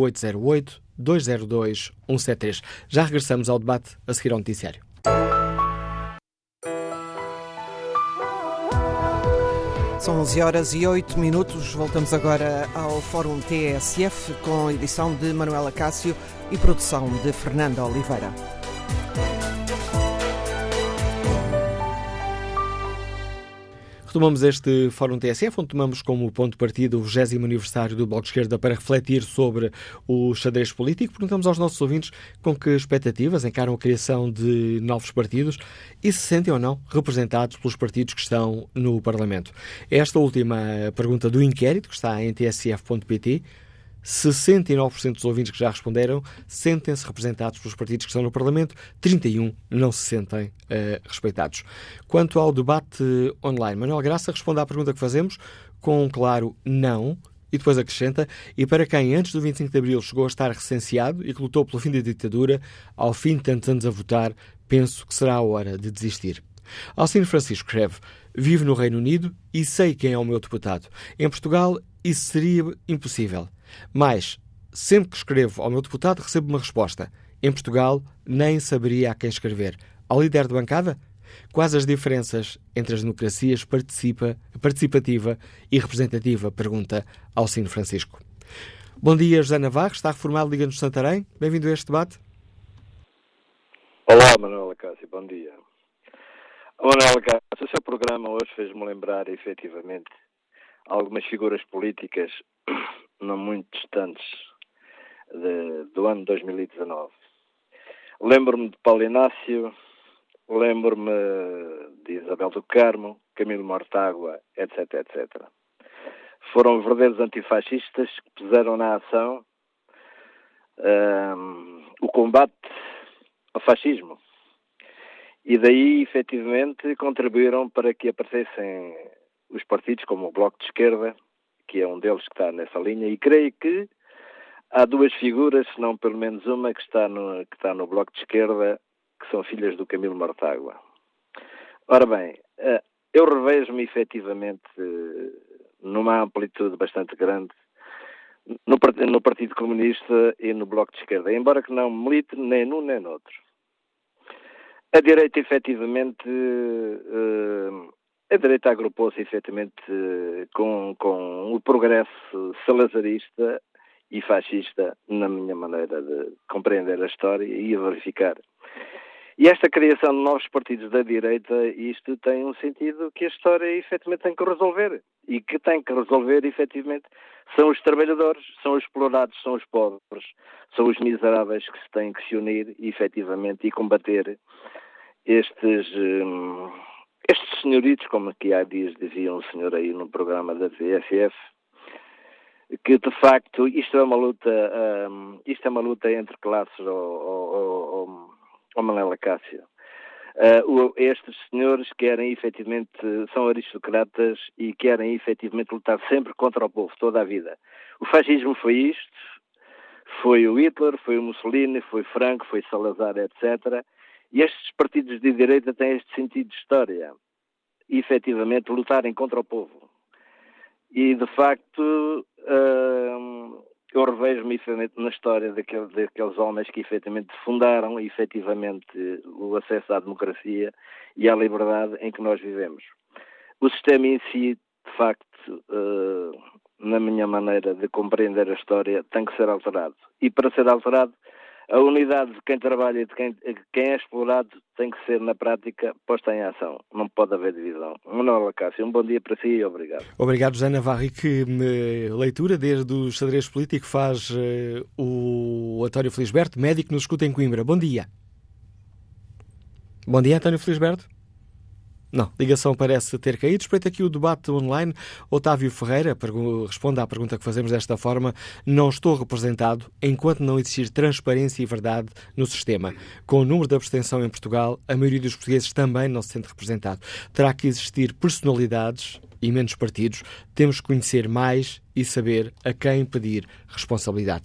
808-202-173. Já regressamos ao debate a seguir ao noticiário. São 11 horas e 8 minutos. Voltamos agora ao Fórum TSF com edição de Manuela Cássio e produção de Fernanda Oliveira. Retomamos este Fórum TSF, onde tomamos como ponto de partida o 20 aniversário do Bloco de Esquerda para refletir sobre o xadrez político. Perguntamos aos nossos ouvintes com que expectativas encaram a criação de novos partidos e se sentem ou não representados pelos partidos que estão no Parlamento. Esta última pergunta do inquérito, que está em tsf.pt, 69% dos ouvintes que já responderam sentem-se representados pelos partidos que estão no Parlamento, 31% não se sentem uh, respeitados. Quanto ao debate online, Manuel Graça responde à pergunta que fazemos com um claro não, e depois acrescenta: e para quem antes do 25 de Abril chegou a estar recenseado e que lutou pelo fim da ditadura, ao fim de tantos anos a votar, penso que será a hora de desistir. Alcino Francisco escreve: Vivo no Reino Unido e sei quem é o meu deputado. Em Portugal, isso seria impossível. Mas, sempre que escrevo ao meu deputado, recebo uma resposta. Em Portugal, nem saberia a quem escrever. Ao líder de bancada? Quais as diferenças entre as democracias participa, participativa e representativa? Pergunta Alcino Francisco. Bom dia, José Navarro, está reformado Liga nos Santarém. Bem-vindo a este debate. Olá, Manuela Cássio, bom dia. Manuela Cássio, o seu programa hoje fez-me lembrar, efetivamente, algumas figuras políticas não muito distantes de, do ano 2019. Lembro-me de Paulo Inácio, lembro-me de Isabel do Carmo, Camilo Mortágua, etc, etc. Foram verdadeiros antifascistas que puseram na ação um, o combate ao fascismo. E daí, efetivamente, contribuíram para que aparecessem os partidos como o Bloco de Esquerda, que é um deles que está nessa linha, e creio que há duas figuras, se não pelo menos uma, que está no, que está no Bloco de Esquerda, que são filhas do Camilo Martágua. Ora bem, eh, eu revejo-me efetivamente eh, numa amplitude bastante grande no, no Partido Comunista e no Bloco de Esquerda, embora que não milite nem num nem no outro. A direita, efetivamente, uh, a direita agrupou-se, efetivamente, uh, com, com o progresso salazarista e fascista, na minha maneira de compreender a história e a verificar. E esta criação de novos partidos da direita, isto tem um sentido que a história efetivamente tem que resolver. E que tem que resolver, efetivamente, são os trabalhadores, são os explorados, são os pobres, são os miseráveis que se têm que se unir, efetivamente, e combater estes, hum, estes senhoritos, como aqui há dias dizia um senhor aí no programa da TSF, que de facto isto é uma luta, hum, isto é uma luta entre classes, ou Manela Cássio. Uh, estes senhores querem efetivamente, são aristocratas e querem efetivamente lutar sempre contra o povo, toda a vida. O fascismo foi isto, foi o Hitler, foi o Mussolini, foi Franco, foi Salazar, etc. E estes partidos de direita têm este sentido de história, e, efetivamente lutarem contra o povo. E de facto, uh, eu revejo-me na história daqueles, homens que efetivamente fundaram efetivamente o acesso à democracia e à liberdade em que nós vivemos. O sistema em si, de facto, uh, na minha maneira de compreender a história, tem que ser alterado. E para ser alterado, a unidade de quem trabalha e de quem, quem é explorado tem que ser, na prática, posta em ação. Não pode haver divisão. Manuel Acácio, um bom dia para si e obrigado. Obrigado, José Navarro. E que leitura desde o xadrez político faz uh, o António Felisberto, médico nos escuta em Coimbra. Bom dia. Bom dia, António Felisberto. Não, ligação parece ter caído. Espreita aqui o debate online. Otávio Ferreira responde à pergunta que fazemos desta forma: Não estou representado enquanto não existir transparência e verdade no sistema. Com o número de abstenção em Portugal, a maioria dos portugueses também não se sente representado. Terá que existir personalidades e menos partidos. Temos que conhecer mais e saber a quem pedir responsabilidade.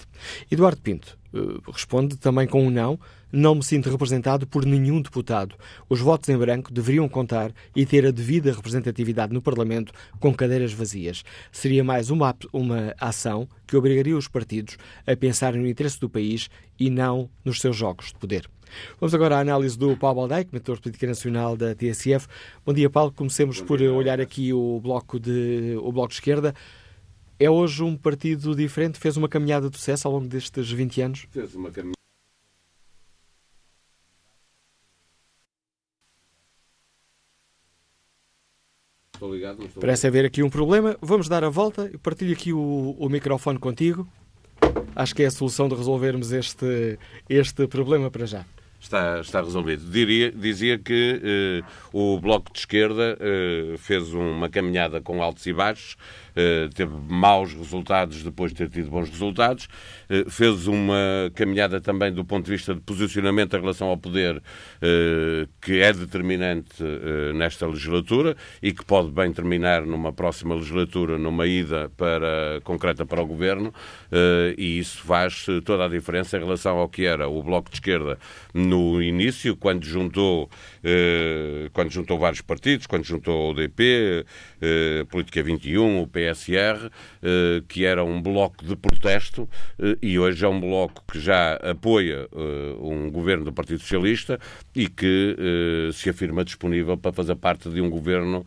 Eduardo Pinto eh, responde também com um não. Não me sinto representado por nenhum deputado. Os votos em branco deveriam contar e ter a devida representatividade no Parlamento com cadeiras vazias. Seria mais uma, uma ação que obrigaria os partidos a pensar no interesse do país e não nos seus jogos de poder. Vamos agora à análise do Paulo Baldeik, mentor de política nacional da TSF. Bom dia, Paulo. Comecemos por olhar aqui o bloco de, o bloco de esquerda. É hoje um partido diferente? Fez uma caminhada de sucesso ao longo destes 20 anos? Fez uma caminhada Estou ligado, estou Parece haver aqui um problema. Vamos dar a volta. Eu partilho aqui o, o microfone contigo. Acho que é a solução de resolvermos este, este problema para já está, está resolvido. Diria, dizia que eh, o Bloco de Esquerda eh, fez uma caminhada com altos e baixos, teve maus resultados depois de ter tido bons resultados, eh, fez uma caminhada também do ponto de vista de posicionamento em relação ao poder eh, que é determinante nesta legislatura e que pode bem terminar numa próxima legislatura, numa ida para, concreta para o Governo, e isso faz toda a diferença em relação ao que era o Bloco de Esquerda no início, quando juntou, quando juntou vários partidos, quando juntou o DP, Política 21, o PS, PSR, eh, que era um bloco de protesto, eh, e hoje é um bloco que já apoia eh, um governo do Partido Socialista e que se afirma disponível para fazer parte de um governo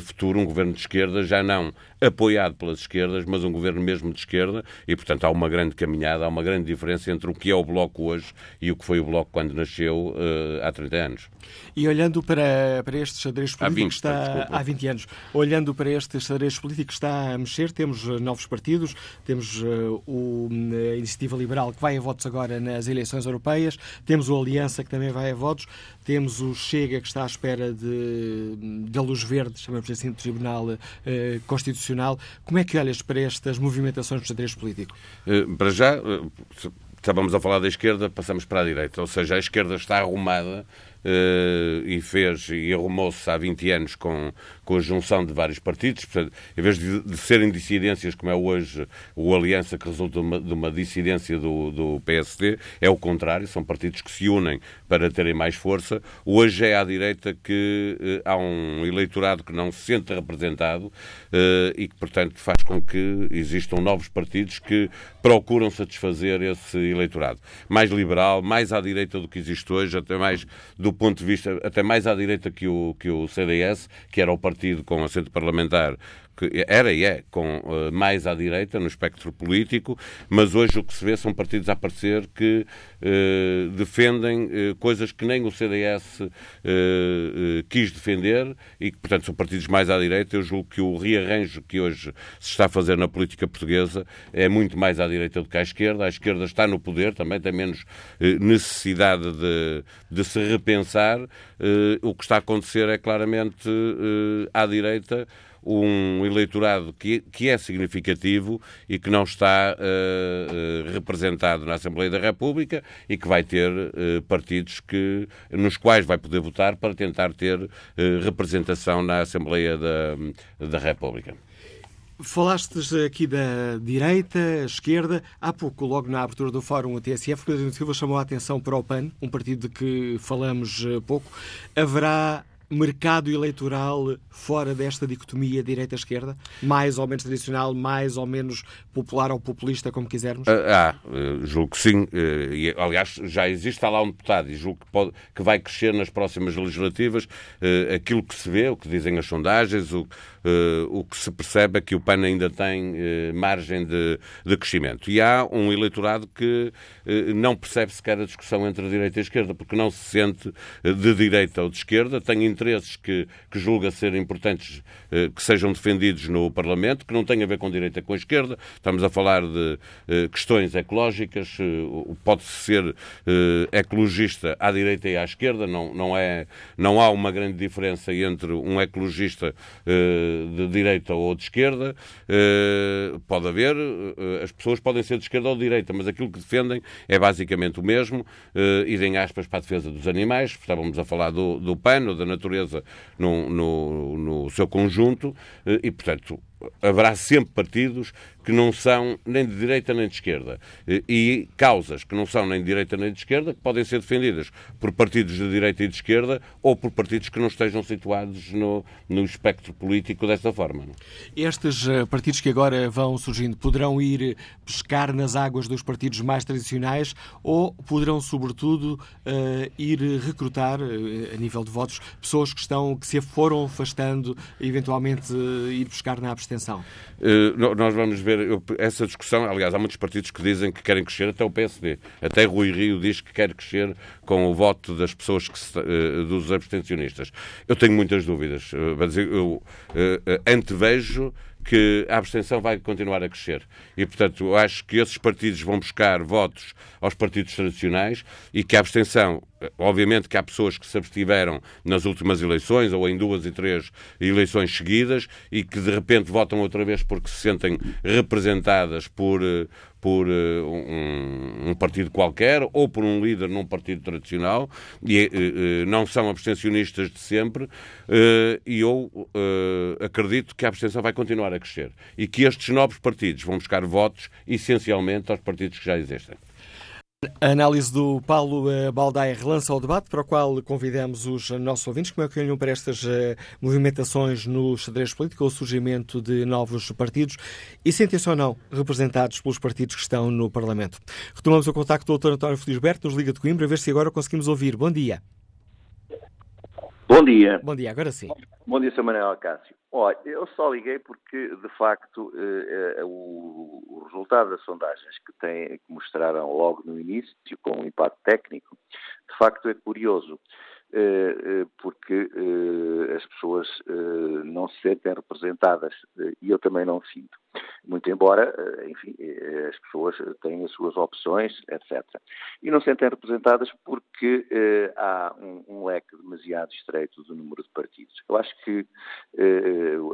futuro, um governo de esquerda, já não apoiado pelas esquerdas, mas um governo mesmo de esquerda, e portanto há uma grande caminhada, há uma grande diferença entre o que é o Bloco hoje e o que foi o Bloco quando nasceu uh, há 30 anos. E olhando para, para este xadrez político há 20, está desculpa. há 20 anos, olhando para este xadrez político que está a mexer, temos novos partidos, temos uh, o, a Iniciativa Liberal que vai a votos agora nas eleições europeias, temos o Aliança que também vai a votos, temos o Chega que está à espera de, da luz verde, chamamos assim, do Tribunal uh, Constitucional. Como é que olhas para estas movimentações do xadrez político? Uh, para já, uh, estávamos a falar da esquerda, passamos para a direita. Ou seja, a esquerda está arrumada Uh, e fez e arrumou-se há 20 anos com, com a junção de vários partidos. Portanto, em vez de, de serem dissidências, como é hoje o Aliança, que resulta de uma, de uma dissidência do, do, PSD, é o contrário, são partidos que se unem para terem mais força. Hoje é à direita que uh, há um eleitorado que não se sente representado uh, e que, portanto, faz com que existam novos partidos que procuram satisfazer esse eleitorado. Mais liberal, mais à direita do que existe hoje, até mais do ponto de vista até mais à direita que o, que o CDS, que era o partido com assento parlamentar que era e é com uh, mais à direita no espectro político, mas hoje o que se vê são partidos a aparecer que uh, defendem uh, coisas que nem o CDS quis defender e que, portanto, são partidos mais à direita. Eu julgo que o rearranjo que hoje se está a fazer na política portuguesa é muito mais à direita do que à esquerda. A esquerda está no poder, também tem menos necessidade de, de se repensar. o que está a acontecer é claramente à direita um eleitorado que, que é significativo e que não está uh, representado na Assembleia da República e que vai ter uh, partidos que, nos quais vai poder votar para tentar ter uh, representação na Assembleia da, da República. Falaste aqui da direita, esquerda. Há pouco, logo na abertura do fórum, o TSF, Pedro Silva chamou a atenção para o PAN, um partido de que falamos pouco. Haverá mercado eleitoral fora desta dicotomia direita-esquerda? Mais ou menos tradicional, mais ou menos popular ou populista, como quisermos? Ah, ah julgo que sim. Eh, aliás, já existe lá um deputado e julgo que, pode, que vai crescer nas próximas legislativas eh, aquilo que se vê, o que dizem as sondagens, o, o que se percebe é que o PAN ainda tem uh, margem de, de, crescimento. E há um eleitorado que uh, não percebe sequer a discussão entre a direita e a esquerda, porque não se sente de direita ou de esquerda, tem interesses que, que julga ser importantes que sejam defendidos no Parlamento, que não têm a ver com direita com a esquerda. Estamos a falar de questões ecológicas, pode ser ecologista à direita e à esquerda, não, não, é, não há uma grande diferença entre um ecologista de direita ou de esquerda, eh, pode haver, eh, as pessoas podem ser de esquerda ou de direita, mas aquilo que defendem é basicamente o mesmo, eh, irem aspas para a defesa dos animais, estávamos a falar do, do pano, da natureza no, no, no seu conjunto, e, portanto, haverá sempre partidos que não são nem de direita nem de esquerda. E causas que não são nem de direita nem de esquerda, que podem ser defendidas por partidos de direita e de esquerda ou por partidos que não estejam situados no, no espectro político desta forma. Estes eh, partidos que agora vão surgindo poderão ir pescar nas águas dos partidos mais tradicionais ou poderão, sobretudo, uh, ir recrutar, uh, a nível de votos, pessoas que, estão, que se foram afastando, eventualmente ir buscar na abstenção? Nós vamos ver ver essa discussão. Aliás, há muitos partidos que dizem que querem crescer, até o PSD. Até Rui Rio diz que quer crescer com o voto das pessoas, que se, uh, dos abstencionistas. Eu tenho muitas dúvidas. Uh, eu uh, antevejo que a abstenção vai continuar a crescer. E, portanto, acho que esses partidos vão buscar votos aos partidos tradicionais e que a abstenção, obviamente que há pessoas que se abstiveram nas últimas eleições ou em duas e três eleições seguidas e que de repente votam outra vez porque se sentem representadas por, por uh, um, um, partido qualquer ou por um líder num partido tradicional e uh, não são abstencionistas de sempre e eu acredito que a abstenção vai continuar a crescer e que estes novos partidos vão buscar votos essencialmente aos partidos que já existem. A análise do Paulo eh, Baldaia relança o debate para o qual convidamos os nossos ouvintes. Como é que olham para estas eh, movimentações no xadrez político, o surgimento de novos partidos e sentem-se ou não representados pelos partidos que estão no Parlamento? Retomamos o contacto do Dr. António Felisberto, nos Liga de Coimbra, a ver se agora conseguimos ouvir. Bom dia. Bom dia. Bom dia, agora sim. Bom dia, Sr. Manuel Acácio. Olha, eu só liguei porque, de facto, eh, eh, o, o, resultado das sondagens que, tem, que mostraram logo no início, com um impacto técnico, de facto é curioso. Eh, eh, porque eh, as pessoas não se sentem representadas e eu também não sinto. Muito embora, enfim, as pessoas têm as suas opções, etc. E não se sentem representadas porque há um, leque demasiado estreito do número de partidos. Eu acho que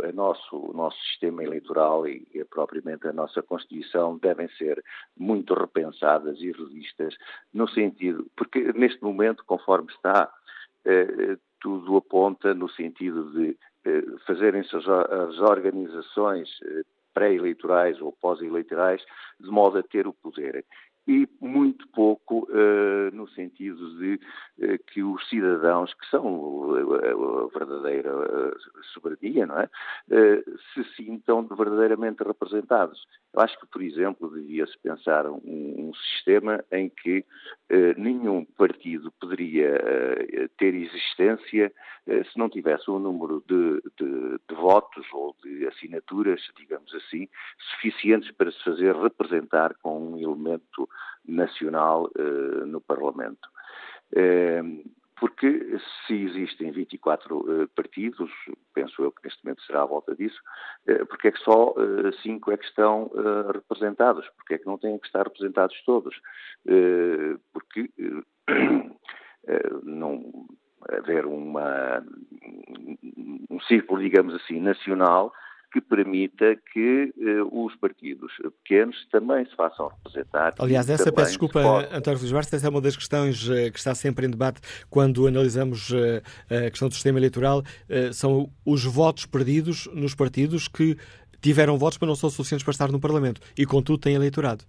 a nosso, o nosso sistema eleitoral e, e propriamente a nossa Constituição devem ser muito repensadas e revistas no sentido, porque neste momento, conforme está, tudo aponta no sentido de eh, fazerem-se as organizações eh, pré-eleitorais ou pós-eleitorais de modo a ter o poder e muito pouco uh, no sentido de uh, que os cidadãos, que são a, verdadeira soberania, não é? Uh, se sintam verdadeiramente representados. Eu acho que, por exemplo, devia-se pensar um, um, sistema em que nenhum partido poderia ter existência se não tivesse um número de, de, de votos ou de assinaturas, digamos assim, suficientes para se fazer representar com um elemento nacional no Parlamento. Uh, porque se existem 24 uh, partidos, penso eu que neste momento será à volta disso, porque é que só cinco é que estão representados? Porque é que não têm que estar representados todos? porque não haver uma, um círculo, digamos assim, nacional que permita que uh, os partidos pequenos também se façam representar. Aliás, essa, peço desculpa, António Feliz Bastos, essa é uma das questões uh, que está sempre em debate quando analisamos uh, a questão do sistema eleitoral, são os votos perdidos nos partidos que tiveram votos, mas não são suficientes para estar no Parlamento e, contudo, têm eleitorado.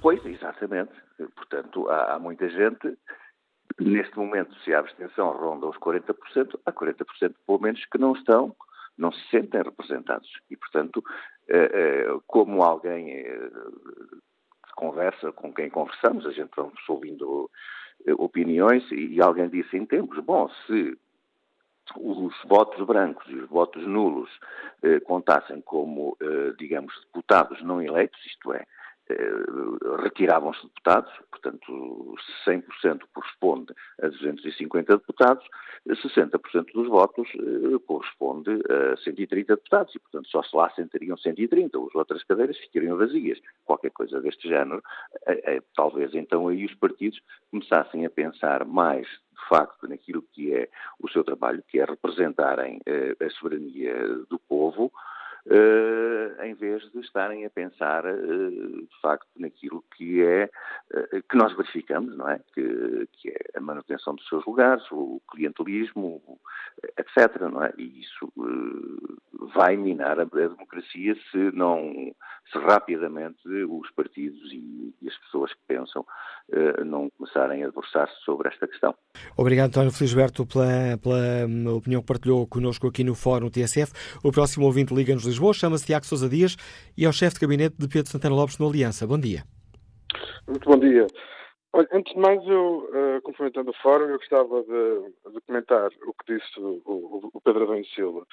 Pois, exatamente. Portanto, há, há muita gente Neste momento, se a abstenção ronda os 40%, há 40% pelo menos que não estão não se sentem representados. E, portanto, eh, eh, como alguém eh, conversa com quem conversamos, a gente vamos ouvindo opiniões e alguém disse em tempos, bom, se os votos brancos e os votos nulos contassem como, digamos, deputados não eleitos, isto é, retiravam-se deputados, portanto 100% corresponde a 250 deputados, 60% dos votos eh, corresponde a 130 deputados e, portanto, só se lá sentariam 130, as outras cadeiras ficariam vazias, qualquer coisa deste género. Eh, talvez então aí os partidos começassem a pensar mais de facto naquilo que é o seu trabalho, que é representarem a soberania do povo, em vez de estarem a pensar, uh, de facto, naquilo que é, uh, que nós verificamos, não é? Que, que, é a manutenção dos seus lugares, o clientelismo, etc., não é? E isso vai minar a, democracia se não, se rapidamente os partidos e, as pessoas que pensam não começarem a debruçar-se sobre esta questão. Obrigado, António Felisberto, pela, pela hum, opinião que partilhou connosco aqui no Fórum TSF. O próximo ouvinte liga-nos Lisboa, chama-se Tiago Sousa Dias e é o chefe de gabinete de Pedro Santana Lopes no Aliança. Bom dia. Muito bom dia. Olha, antes de mais, eu, uh, cumprimentando o fórum, eu gostava de, de comentar o que disse o, o, o Pedro Adão Silva.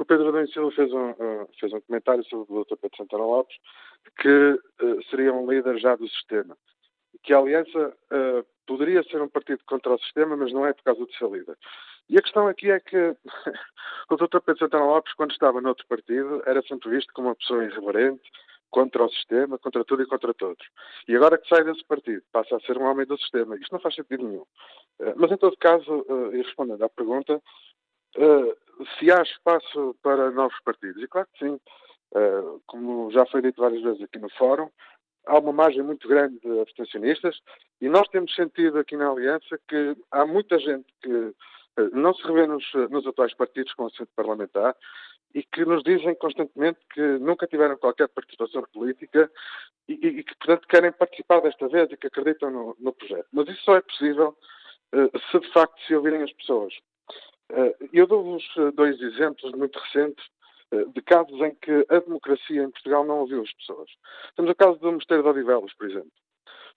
O Pedro Adão Silva fez um, uh, fez um comentário sobre o Dr. Pedro Santana Lopes que uh, seria um líder já do sistema. Que a Aliança poderia ser um partido contra o sistema, mas não é por causa de ser líder. E a questão aqui é que o Dr. Pedro Santana Lopes, quando estava noutro partido, era sempre visto como uma pessoa irreverente, contra o sistema, contra tudo e contra todos. E agora que sai desse partido, passa a ser um homem do sistema. Isto não faz sentido nenhum. Eh, mas, em todo caso, eh, e respondendo à pergunta, eh, se há espaço para novos partidos? E claro que sim. Como já foi dito várias vezes aqui no Fórum, há uma margem muito grande de abstencionistas e nós temos sentido aqui na Aliança que há muita gente que não se revê nos, nos atuais partidos com assento parlamentar e que nos dizem constantemente que nunca tiveram qualquer participação política e, e, que, portanto, querem participar desta vez e que acreditam no, no projeto. Mas isso só é possível uh, se, de facto, se ouvirem as pessoas. Uh, eu dou-vos dois exemplos muito recentes uh, de casos em que a democracia em Portugal não ouviu as pessoas. Temos o caso do Mosteiro de Odivelas, por exemplo.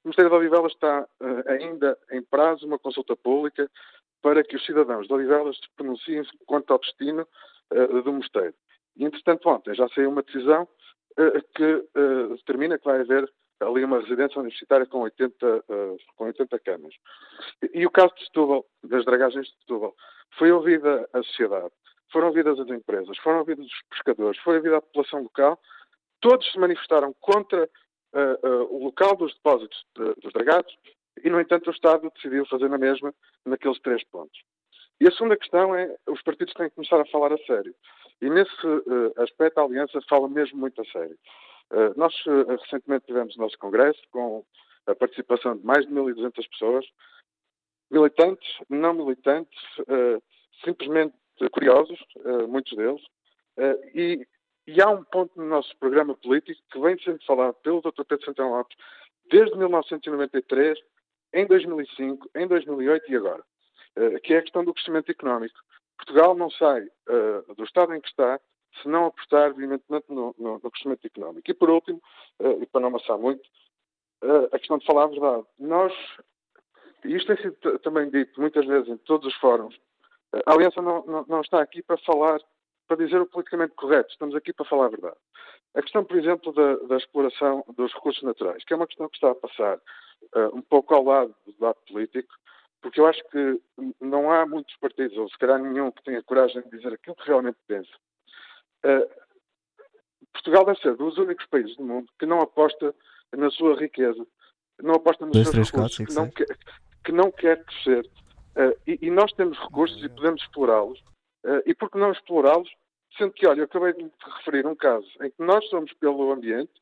O Mosteiro de Odivelas está ainda em prazo uma consulta pública para que os cidadãos de Odivelas se pronunciem quanto ao destino uh, do Mosteiro. E, entretanto, ontem já saiu uma decisão uh, que determina que vai haver ali uma residência universitária com 80, com 80 camas. E, e o caso de Setúbal, das dragagens de Setúbal, foi ouvida a sociedade, foram ouvidas as empresas, foram ouvidos os pescadores, foi ouvida a população local, todos se manifestaram contra uh, uh, o local dos depósitos de, dos dragados e, no entanto, o Estado decidiu fazer na mesma naqueles três pontos. E a segunda questão é, os partidos têm que começar a falar a sério. E nesse uh, aspecto a Aliança fala mesmo muito a sério. nós recentemente tivemos o nosso congresso com a participação de mais de 1.200 pessoas, militantes, não militantes, simplesmente curiosos, muitos deles, e e há um ponto no nosso programa político que vem sendo falado pelo Dr. Pedro Santana Lopes desde 1993, em 2005, em 2008 e agora, eh, que é a questão do crescimento económico. Portugal não sai uh, do estado em que está se não apostar veementemente no, no, no, crescimento económico. E por último, uh, e para não amassar muito, a questão de falar a verdade. Nós, e isto tem sido também dito muitas vezes em todos os fóruns, a Aliança não, não, não está aqui para falar para dizer o politicamente correto, estamos aqui para falar a verdade. A questão, por exemplo, da, da exploração dos recursos naturais, que é uma questão que está a passar uh, um pouco ao lado do debate político, porque eu acho que não há muitos partidos, ou se calhar nenhum, que tenha coragem de dizer aquilo que realmente pensa. Uh, Portugal deve ser dos únicos países do mundo que não aposta na sua riqueza, não aposta nos Dois, seus recursos, quatro, que, não quer, que não quer crescer. Uh, e, e, nós temos recursos e podemos explorá-los, Uh, e por que não explorá-los? Sendo que, olha, eu acabei de referir um caso em que nós somos pelo ambiente,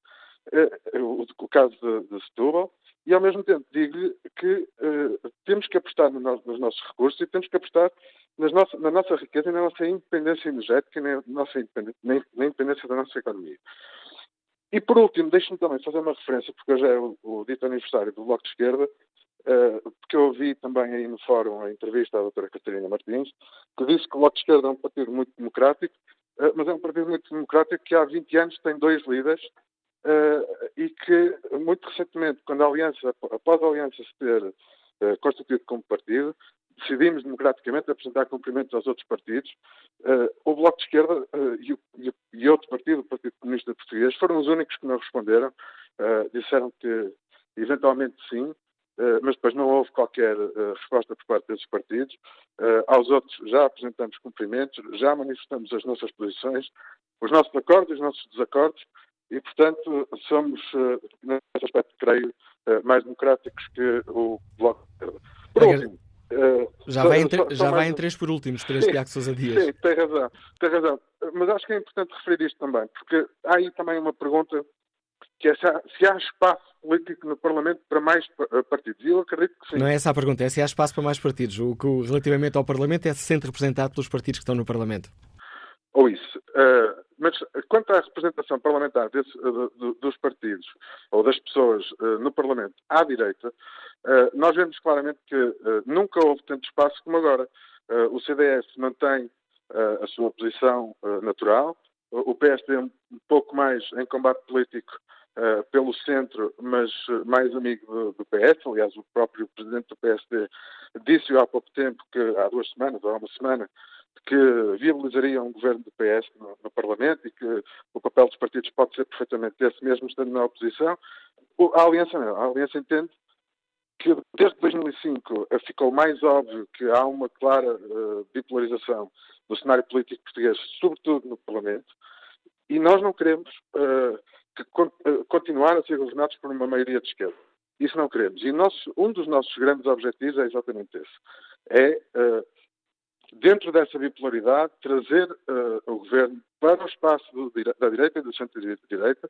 uh, o, o, caso de, de Setúbal, e ao mesmo tempo digo-lhe que uh, temos que apostar no no, nos nossos recursos e temos que apostar na nossa riqueza e na nossa independência energética e na, nossa independência, na independência da nossa economia. E por último, deixe-me também fazer uma referência, porque hoje é o, o dito aniversário do Bloco de Esquerda, uh, porque eu ouvi também aí no fórum a entrevista à doutora Catarina Martins, que disse que o Bloco de Esquerda é um partido muito democrático, uh, mas é um partido muito democrático que há 20 anos tem dois líderes uh, e que, muito recentemente, quando a Aliança, após a Aliança se ter constituído como partido, decidimos democraticamente apresentar cumprimentos aos outros partidos. Uh, o Bloco de Esquerda uh, e, o, e, outro partido, o Partido Comunista Português, foram os únicos que não responderam. Uh, disseram que, eventualmente, sim, eh, mas depois não houve qualquer uh, resposta por parte desses partidos. Uh, aos outros já apresentamos cumprimentos, já manifestamos as nossas posições, os nossos acordos e os nossos desacordos, e, portanto, somos, nesse aspecto, creio, mais democráticos que o Bloco. Por último, já vai, em, já vai em três por últimos, três Tiago Sousa Dias. Sim, tem razão, tem razão. Mas acho que é importante referir isto também, porque há aí também uma pergunta que é se há, se há espaço político no Parlamento para mais eh, partidos. E eu acredito que sim. Não é essa a pergunta, é se há espaço para mais partidos. O que, relativamente ao Parlamento, é se sente representado pelos partidos que estão no Parlamento. Ou isso. Uh, mas quanto à representação parlamentar desse, uh, dos partidos ou das pessoas uh, no Parlamento à direita, nós vemos claramente que nunca houve tanto espaço como agora. o CDS mantém a sua posição natural, o PSD um pouco mais em combate político pelo centro, mas eh, mais amigo do, do, PS. Aliás, o próprio presidente do PSD disse há pouco tempo, que há duas semanas, ou há uma semana, que viabilizaria um governo do PS no, no, Parlamento e que o papel dos partidos pode ser perfeitamente esse mesmo estando na oposição. A Aliança não. A Aliança entende que desde 2005 eh, ficou mais óbvio que há uma clara uh, bipolarização do cenário político português, sobretudo no Parlamento, e nós não queremos uh, que, uh, continuar a ser governados por uma maioria de esquerda. Isso não queremos. E nosso, um dos nossos grandes objetivos é exatamente esse. É, dentro dessa bipolaridade, trazer o governo para o espaço do, da direita e do centro-direita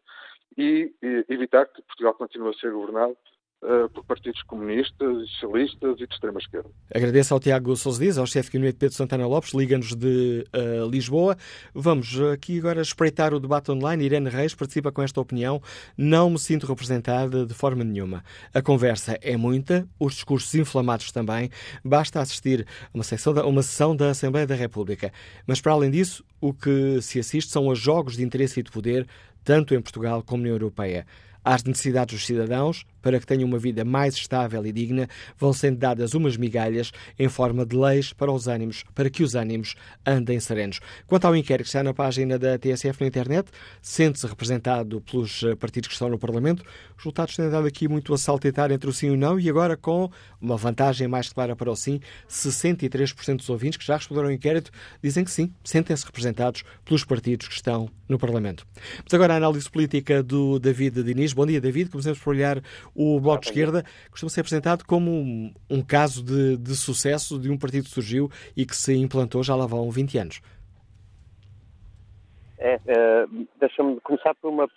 e, e evitar que Portugal continue a ser governado uh, por partidos comunistas, socialistas e de extrema-esquerda. Agradeço ao Tiago Sousa Dias, ao chefe de gabinete Pedro Santana Lopes, liga-nos de uh, Lisboa. Vamos aqui agora espreitar o debate online. Irene Reis participa com esta opinião. Não me sinto representada de forma nenhuma. A conversa é muita, os discursos inflamados também. Basta assistir a uma, da, uma sessão da Assembleia da República. Mas, para além disso, o que se assiste são os jogos de interesse e de poder, tanto em Portugal como na Europeia. Às necessidades dos cidadãos, para que tenham uma vida mais estável e digna, vão sendo dadas umas migalhas em forma de leis para os ânimos, para que os ânimos andem serenos. Quanto ao inquérito que está na página da TSF na internet, sente-se representado pelos eh, partidos que estão no Parlamento. Os resultados têm dado aqui muito a saltitar entre o sim e o não, e agora com uma vantagem mais clara para o sim, 63% dos ouvintes que já responderam ao inquérito dizem que sim, sentem-se representados pelos partidos que estão no Parlamento. Mas agora a análise política do David Diniz. Bom dia, David. Começamos por olhar o Bloco de Esquerda. Costuma ser apresentado como um, um caso de, de, sucesso de um partido que surgiu e que se implantou já lá vão 20 anos. É, uh, deixa-me começar por, uma,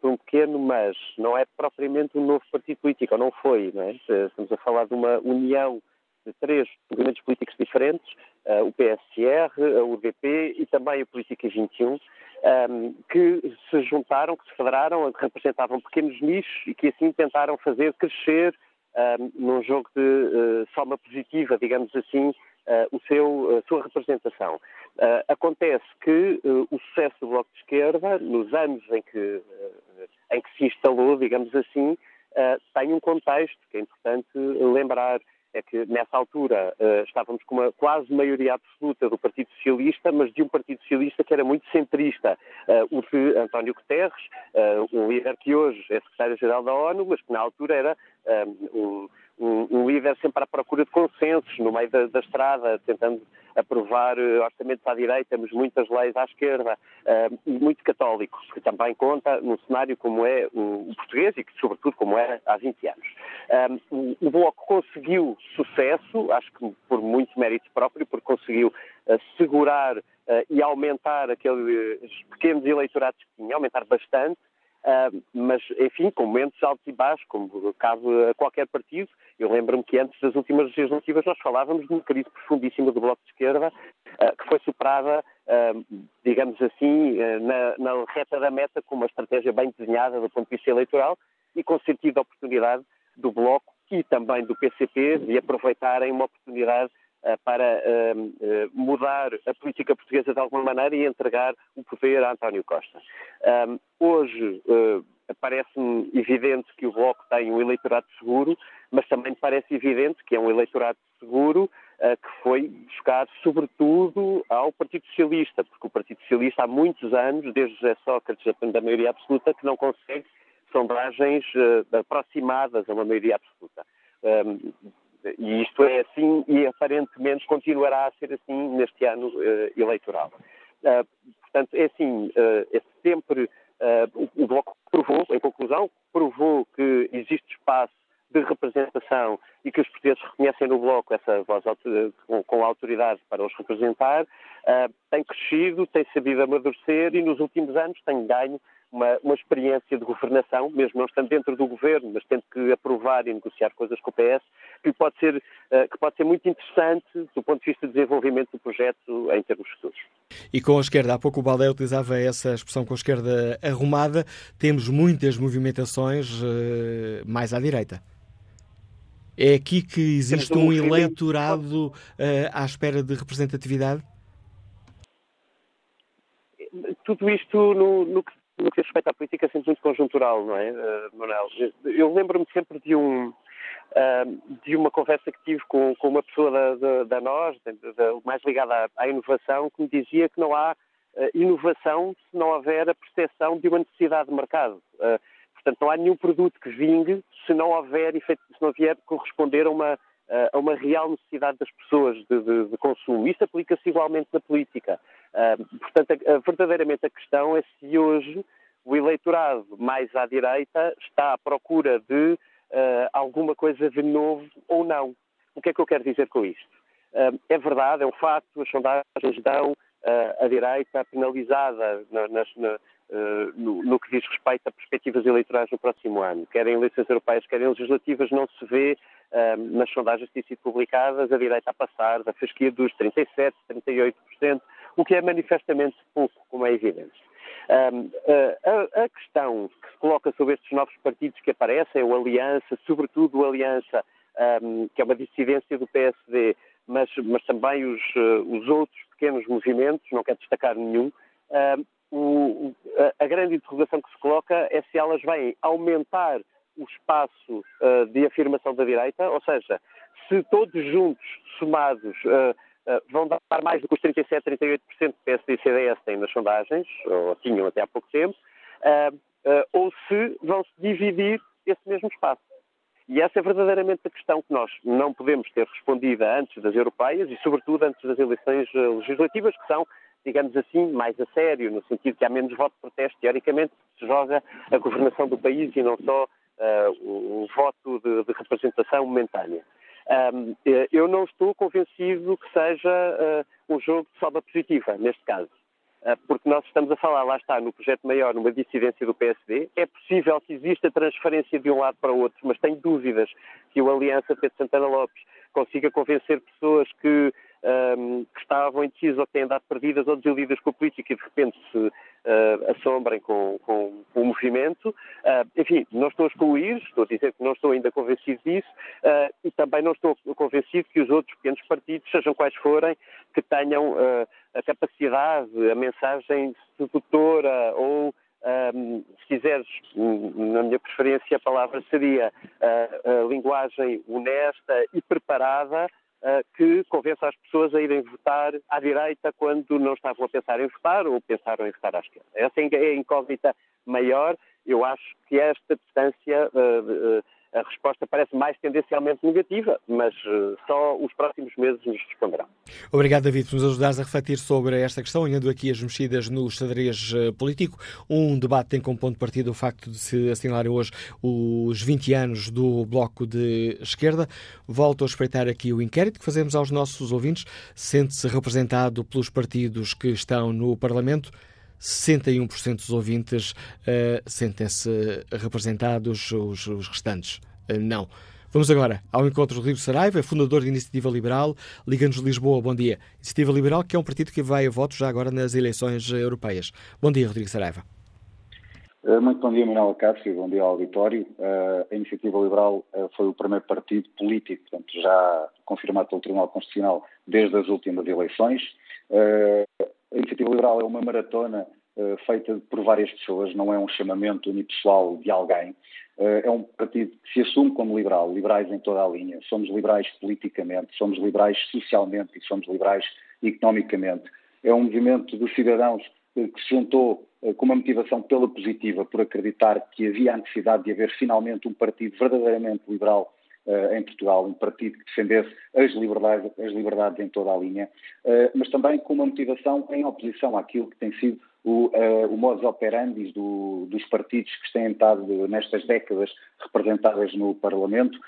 por, um pequeno mas. Não é propriamente um novo partido político, ou não foi, não é? Estamos a falar de uma união de três movimentos políticos diferentes, uh, o PSR, a UDP e também a Política 21, um, que se juntaram, que se federaram, que representavam pequenos nichos e que assim tentaram fazer crescer um, num jogo de uh, soma positiva, digamos assim, o seu, a sua representação. Uh, acontece que uh, o sucesso do Bloco de Esquerda, nos anos em que, em que se instalou, digamos assim, tem um contexto que é importante lembrar é que nessa altura uh, estávamos com uma quase maioria absoluta do Partido Socialista, mas de um Partido Socialista que era muito centrista, uh, o de António Guterres, uh, um líder que hoje é secretário-geral da ONU, mas que na altura era um, um, líder sempre à procura de consensos no meio da, da estrada, tentando aprovar uh, orçamentos à direita, mas muitas leis à esquerda, uh, e muito católico, que também conta num cenário como é o, o português e que, sobretudo, como era há 20 anos. Um, o, o, Bloco conseguiu sucesso, acho que por muito mérito próprio, porque conseguiu uh, segurar e aumentar aqueles pequenos eleitorados que tinha, aumentar bastante, Uh, mas, enfim, com momentos altos e baixos, como cabe a qualquer partido. Eu lembro-me que antes das últimas legislativas nós falávamos de uma crise profundíssima do Bloco de Esquerda, uh, que foi superada, uh, digamos assim, na, na, reta da meta com uma estratégia bem desenhada do ponto de vista eleitoral e com sentido de oportunidade do Bloco e também do PCP de aproveitarem uma oportunidade para ehm, eh, mudar a política portuguesa de alguma maneira e entregar o poder a António Costa. Ehm, hoje eh, parece-me evidente que o Bloco tem um eleitorado seguro, mas também parece evidente que é um eleitorado seguro que foi buscar, sobretudo, ao Partido Socialista, porque o Partido Socialista há muitos anos, desde José Sócrates, da maioria absoluta, que não consegue sondagens aproximadas a uma maioria absoluta. E isto é assim e aparentemente continuará a ser assim neste ano uh, eleitoral. Uh, portanto, é assim, uh, é sempre o, Bloco provou, em conclusão, provou que existe espaço de representação e que os portugueses reconhecem no Bloco essa voz com autoridade para os representar, tem crescido, tem sabido amadurecer e nos últimos anos tem ganho uma, uma, experiência de governação, mesmo não estando dentro do governo, mas tendo que aprovar e negociar coisas com o PS, que pode ser, uh, que pode ser muito interessante do ponto de vista do desenvolvimento do projeto em termos futuros. E com a esquerda, há pouco o Baldé utilizava essa expressão com a esquerda arrumada, temos muitas movimentações uh, mais à direita. É aqui que existe um, um eleitorado uh, à espera de representatividade? Tudo isto no, no que no que respeita à política é sempre muito conjuntural, não é, uh, Manuel? Eu lembro-me sempre de um uh, de uma conversa que tive com, com uma pessoa da, da, da nós, mais ligada à, à, inovação, que me dizia que não há uh, inovação se não houver a percepção de uma necessidade de mercado. portanto, não há nenhum produto que vingue se não houver, se não vier corresponder a uma a uma real necessidade das pessoas de, de, de consumo. Isso aplica-se igualmente na política. Portanto, verdadeiramente a questão é se hoje o eleitorado mais à direita está à procura de uh, alguma coisa de novo ou não. O que é que eu quero dizer com isto? É verdade, é um facto, as sondagens dão a direita penalizada na, nas, na, no, no, que diz respeito a perspectivas eleitorais no próximo ano. Querem eleições europeias, querem legislativas, não se vê nas sondagens que têm sido publicadas, a direita a passar da fasquia dos 37%, 38%, o que é manifestamente pouco, como é evidente. A, questão que se coloca sobre estes novos partidos que aparecem, o Aliança, sobretudo o Aliança, que é uma dissidência do PSD, mas, mas também os, uh, os, outros pequenos movimentos, não quero destacar nenhum, um, a, grande interrogação que se coloca é se elas vêm aumentar o espaço uh, de afirmação da direita, ou seja, se todos juntos, somados, uh, vão dar mais do que os 37, 38% que PSD e CDS têm nas sondagens, ou tinham até há pouco tempo, ou se vão se dividir esse mesmo espaço. E essa é verdadeiramente a questão que nós não podemos ter respondida antes das europeias e, sobretudo, antes das eleições legislativas, que são digamos assim, mais a sério, no sentido que há menos voto de protesto. Teoricamente, se joga a governação do país e não só uh, o, o, voto de, de, representação momentânea. Um, eu não estou convencido que seja uh, um jogo de salva positiva, neste caso. Uh, porque nós estamos a falar, lá está, no projeto maior, numa dissidência do PSD. É possível que exista transferência de um lado para o outro, mas tenho dúvidas que o Aliança Pedro Santana Lopes consiga convencer pessoas que um, que estavam indecisas ou que têm andado perdidas ou desiludidas com a política e de repente se uh, assombrem com, com, o movimento. Uh, enfim, não estou a excluir, estou a dizer que não estou ainda convencido disso uh, e também não estou convencido que os outros pequenos partidos, sejam quais forem, que tenham a capacidade, a mensagem sedutora ou um, se quiseres, na minha preferência, a palavra seria a, linguagem honesta e preparada que convença as pessoas a irem votar à direita quando não estavam a pensar em votar ou pensaram em votar à esquerda. Essa é a incógnita maior. Eu acho que esta distância uh, uh, a resposta parece mais tendencialmente negativa, mas uh, só os próximos meses nos responderão. Obrigado, David, por nos ajudares a refletir sobre esta questão, olhando aqui as mexidas no xadrez uh, político. Um debate tem como ponto de partida o facto de se assinalarem hoje os 20 anos do Bloco de Esquerda. Volto a espreitar aqui o inquérito que fazemos aos nossos ouvintes. Sente-se representado pelos partidos que estão no Parlamento? 61% dos ouvintes uh, sentem-se representados, os, os restantes uh, não. Vamos agora ao encontro de Rodrigo Saraiva, fundador da Iniciativa Liberal, Liga-nos Lisboa. Bom dia. Iniciativa Liberal, que é um partido que vai a votos já agora nas eleições europeias. Bom dia, Rodrigo Saraiva. Eh, muito bom dia, Manuel Cássio, bom dia ao auditório. A Iniciativa Liberal foi o primeiro partido político, portanto, já confirmado pelo Tribunal Constitucional desde as últimas eleições. A Iniciativa Liberal é uma maratona uh, feita por várias pessoas, não é um chamamento unipessoal de alguém. Uh, é um partido que se assume como liberal, liberais em toda a linha. Somos liberais politicamente, somos liberais socialmente e somos liberais economicamente. É um movimento de cidadãos uh, que se juntou com uma motivação pela positiva, por acreditar que havia a necessidade de haver finalmente um partido verdadeiramente liberal em Portugal, um partido que defendesse as liberdades, as liberdades em toda a linha, uh, mas também com uma motivação em oposição àquilo que tem sido o, uh, o modus operandi do, dos partidos que têm estado nestas décadas representadas no Parlamento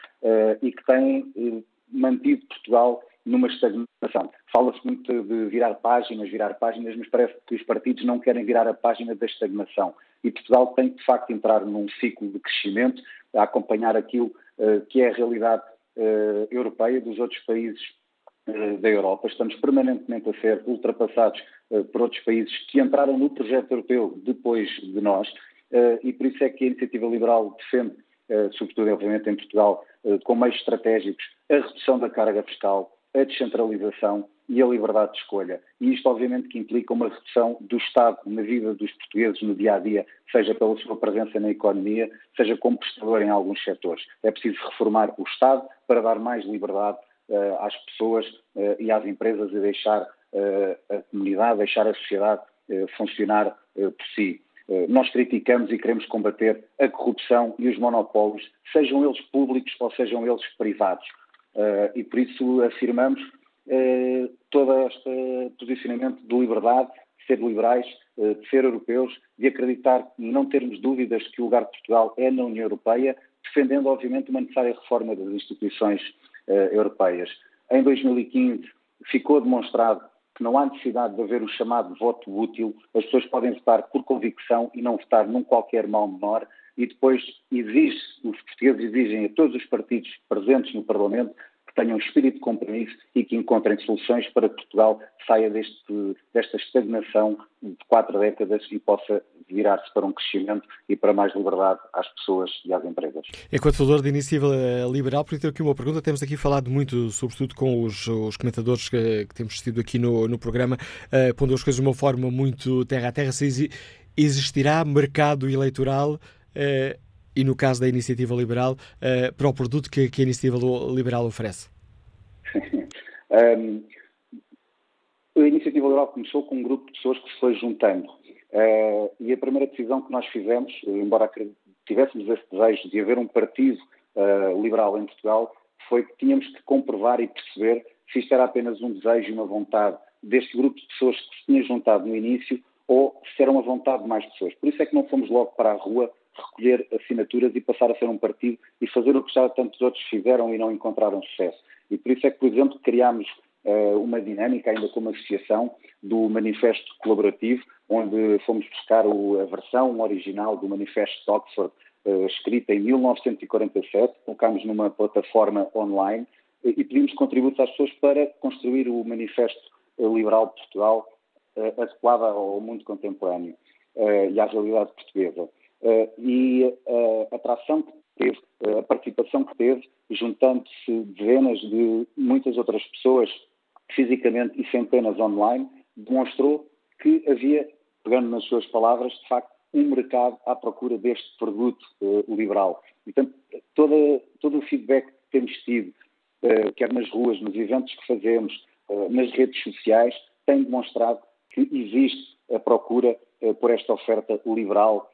e que têm mantido Portugal numa estagnação. Fala-se muito de virar páginas, virar páginas, mas parece que os partidos não querem virar a página da estagnação. E Portugal tem, de facto, entrar num ciclo de crescimento, a acompanhar aquilo uh, que é a realidade uh, europeia dos outros países uh, da Europa. Estamos permanentemente a ser ultrapassados por outros países que entraram no projeto europeu depois de nós, e por isso é que a Iniciativa Liberal defende, sobretudo, obviamente, em Portugal, com meios estratégicos, a redução da carga fiscal, a descentralização e a liberdade de escolha. E isto, obviamente, que implica uma redução do Estado na vida dos portugueses no dia a dia, seja pela sua presença na economia, seja como prestador em alguns setores. É preciso reformar o Estado para dar mais liberdade uh, às pessoas uh, e às empresas e deixar uh, a comunidade, deixar a sociedade funcionar por si. Nós criticamos e queremos combater a corrupção e os monopólios, sejam eles públicos ou sejam eles privados. e por isso afirmamos eh, todo este posicionamento de liberdade, de ser liberais, eh, de ser europeus, de acreditar, não termos dúvidas que o lugar de Portugal é na União Europeia, defendendo, obviamente, uma necessária reforma das instituições eh, europeias. Em 2015 ficou demonstrado que não há necessidade de haver o chamado voto útil, as pessoas podem votar por convicção e não votar num qualquer mal menor, e depois exige, os portugueses exigem a todos os partidos presentes no Parlamento que tenham espírito de compromisso e que encontrem soluções para que Portugal saia deste, desta estagnação de quatro décadas e possa virar-se para um crescimento e para mais liberdade às pessoas e às empresas. Enquanto falou de iniciativa liberal, por ter aqui uma pergunta, temos aqui falado muito, sobretudo com os, os comentadores que, que, temos tido aqui no, no programa, uh, pondo as coisas de uma forma muito terra a terra, se existirá mercado eleitoral uh, e, no caso da iniciativa liberal, uh, para o produto que, que, a iniciativa liberal oferece? um, a iniciativa liberal começou com um grupo de pessoas que se foi juntando. Uh, e a primeira decisão que nós fizemos, embora tivéssemos esse desejo de haver um partido uh, liberal em Portugal, foi que tínhamos que comprovar e perceber se isto era apenas um desejo e uma vontade deste grupo de pessoas que se tinha juntado no início ou se era uma vontade de mais pessoas. Por isso é que não fomos logo para a rua recolher assinaturas e passar a ser um partido e fazer o que já tantos outros fizeram e não encontraram sucesso. E por isso é que, por exemplo, criámos uh, uma dinâmica, ainda como associação, do Manifesto Colaborativo, onde fomos buscar o, a versão original do Manifesto de Oxford, uh, escrita em 1947, colocámos numa plataforma online e pedimos contributos às pessoas para construir o Manifesto Liberal de Portugal uh, adequado ao mundo contemporâneo e à realidade portuguesa. E a atração que teve, a participação que teve, juntando-se dezenas de muitas outras pessoas fisicamente e centenas online, demonstrou que havia, pegando nas suas palavras, de facto, um mercado à procura deste produto liberal. Portanto, toda, todo o feedback que temos tido, quer nas ruas, nos eventos que fazemos, nas redes sociais, tem demonstrado que existe a procura por esta oferta liberal,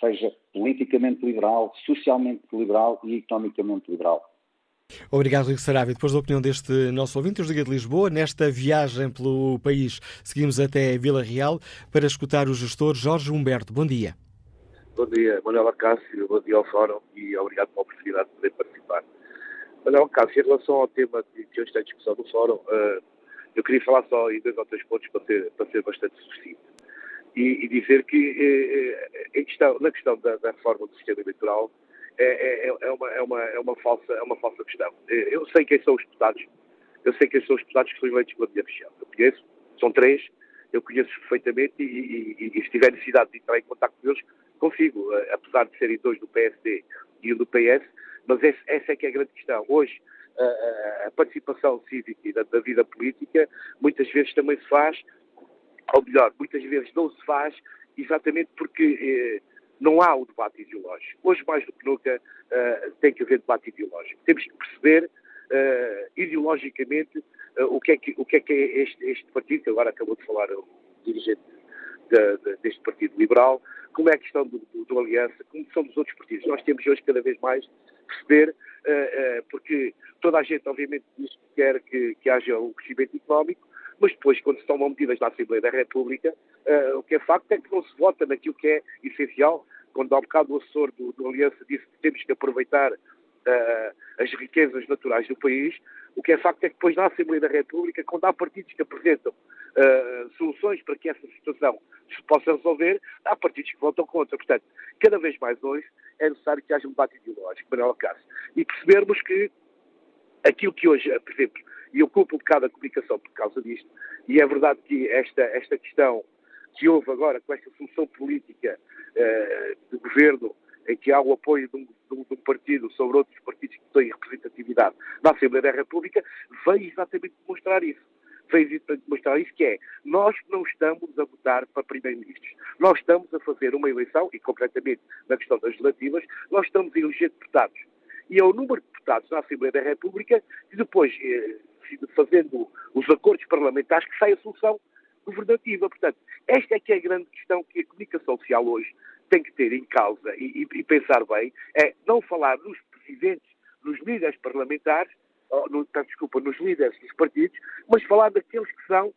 seja politicamente liberal, socialmente liberal e economicamente liberal. Obrigado, Rico Sarabia. Depois da opinião deste nosso ouvinte, os Liga de Lisboa, nesta viagem pelo país, seguimos até Vila Real para escutar o gestor Jorge Humberto. Bom dia. Bom dia, Manuel Acácio, bom dia ao Fórum e obrigado pela oportunidade de poder participar. Manuel Acácio, em relação ao tema que hoje está em discussão no Fórum, eh, eu queria falar só em dois ou três pontos para ser, para ser bastante suficiente. E, e dizer que eh, questão, na questão da, da reforma do sistema eleitoral, é, é, é, é, uma, é, uma, é, uma falsa, é uma falsa questão. Eu sei quem são os deputados, eu sei quem são os deputados que são eleitos pela minha. Eu conheço, são três, eu conheço perfeitamente e, e, e, se tiver necessidade de entrar em contato com eles, consigo, eh, apesar de serem dois do PSD e um do PS, mas esse, essa é que é a grande questão. Hoje, a, a participação cívica e da, da, vida política muitas vezes também se faz, ou melhor, muitas vezes não se faz, exatamente porque eh, não há o debate ideológico. Hoje, mais do que nunca, uh, tem que haver debate ideológico. Temos que perceber uh, ideologicamente uh, o, que é que, o que é que é este, este partido, que agora acabou de falar o dirigente de, de, deste Partido Liberal, como é a questão do, do, do, Aliança, como são dos outros partidos. Nós temos hoje cada vez mais perceber, porque toda a gente, obviamente, diz que quer que, que haja um crescimento económico, mas depois, quando se tomam medidas na Assembleia da República, uh, o que é facto é que não se vota naquilo que é essencial. Quando há um bocado o assessor do, do Aliança disse que temos que aproveitar uh, as riquezas naturais do país, o que é facto é que depois na Assembleia da República, quando há partidos que apresentam uh, soluções para que essa situação se possa resolver, há partidos que votam contra. Portanto, cada vez mais hoje é necessário que haja um debate ideológico, Manuel Cássio, e percebermos que aquilo que hoje, por exemplo, e eu culpo um bocado a comunicação por causa disto. E é verdade que esta, esta questão que houve agora com esta solução política uh, do governo, em que há o apoio de um, de um, partido sobre outros partidos que têm representatividade na Assembleia da República, veio exatamente demonstrar isso. Veio exatamente demonstrar isso, que é, nós não estamos a votar para primeiro-ministros. Nós estamos a fazer uma eleição, e concretamente na questão das legislativas, nós estamos a eleger deputados. E é o número de deputados na Assembleia da República que depois eh, fazendo os acordos parlamentares, que sai a solução governativa. Portanto, esta é que é a grande questão que a comunicação social hoje tem que ter em causa e, e, pensar bem, é não falar nos presidentes, nos líderes parlamentares, ou, no, desculpa, nos líderes dos partidos, mas falar daqueles que são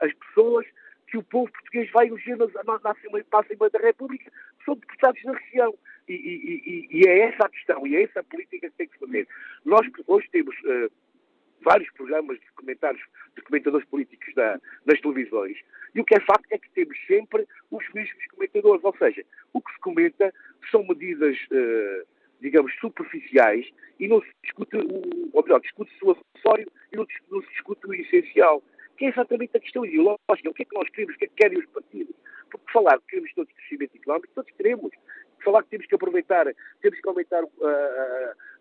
as pessoas que o povo português vai eleger na, na, na Assembleia, Assembleia da República, que são deputados na região. E, e, e, é essa a questão, e é essa a política que tem que fazer. Nós hoje temos uh, vários programas de comentários, de comentadores políticos da, nas televisões, e o que é facto é que temos sempre os mesmos comentadores, ou seja, o que se comenta são medidas uh, digamos, superficiais e não se discute, o, ou melhor, discute-se o acessório e não, não, se discute o essencial, que é exatamente a questão ideológica. O que é que nós queremos, o que é que querem os partidos? Porque falar que queremos todos crescimento económico, todos queremos. Falar que temos que aproveitar, temos que aumentar uh,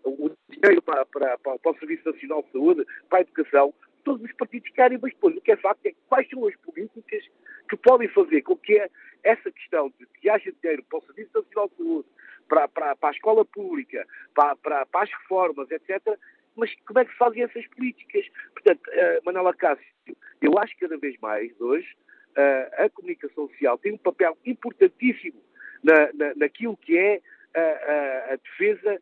o dinheiro para, para, para, para, o Serviço Nacional de Saúde, para a educação, todos os partidos querem, mas depois o que é facto é quais são as políticas que podem fazer com que essa questão de que haja dinheiro para o Serviço Nacional de Saúde, para, para, para a escola pública, para, para, para, as reformas, etc. Mas como é que se fazem essas políticas? Portanto, uh, Manela Cássio, eu acho que cada vez mais, hoje, uh, a comunicação social tem um papel importantíssimo na, na, naquilo que é a, a, a defesa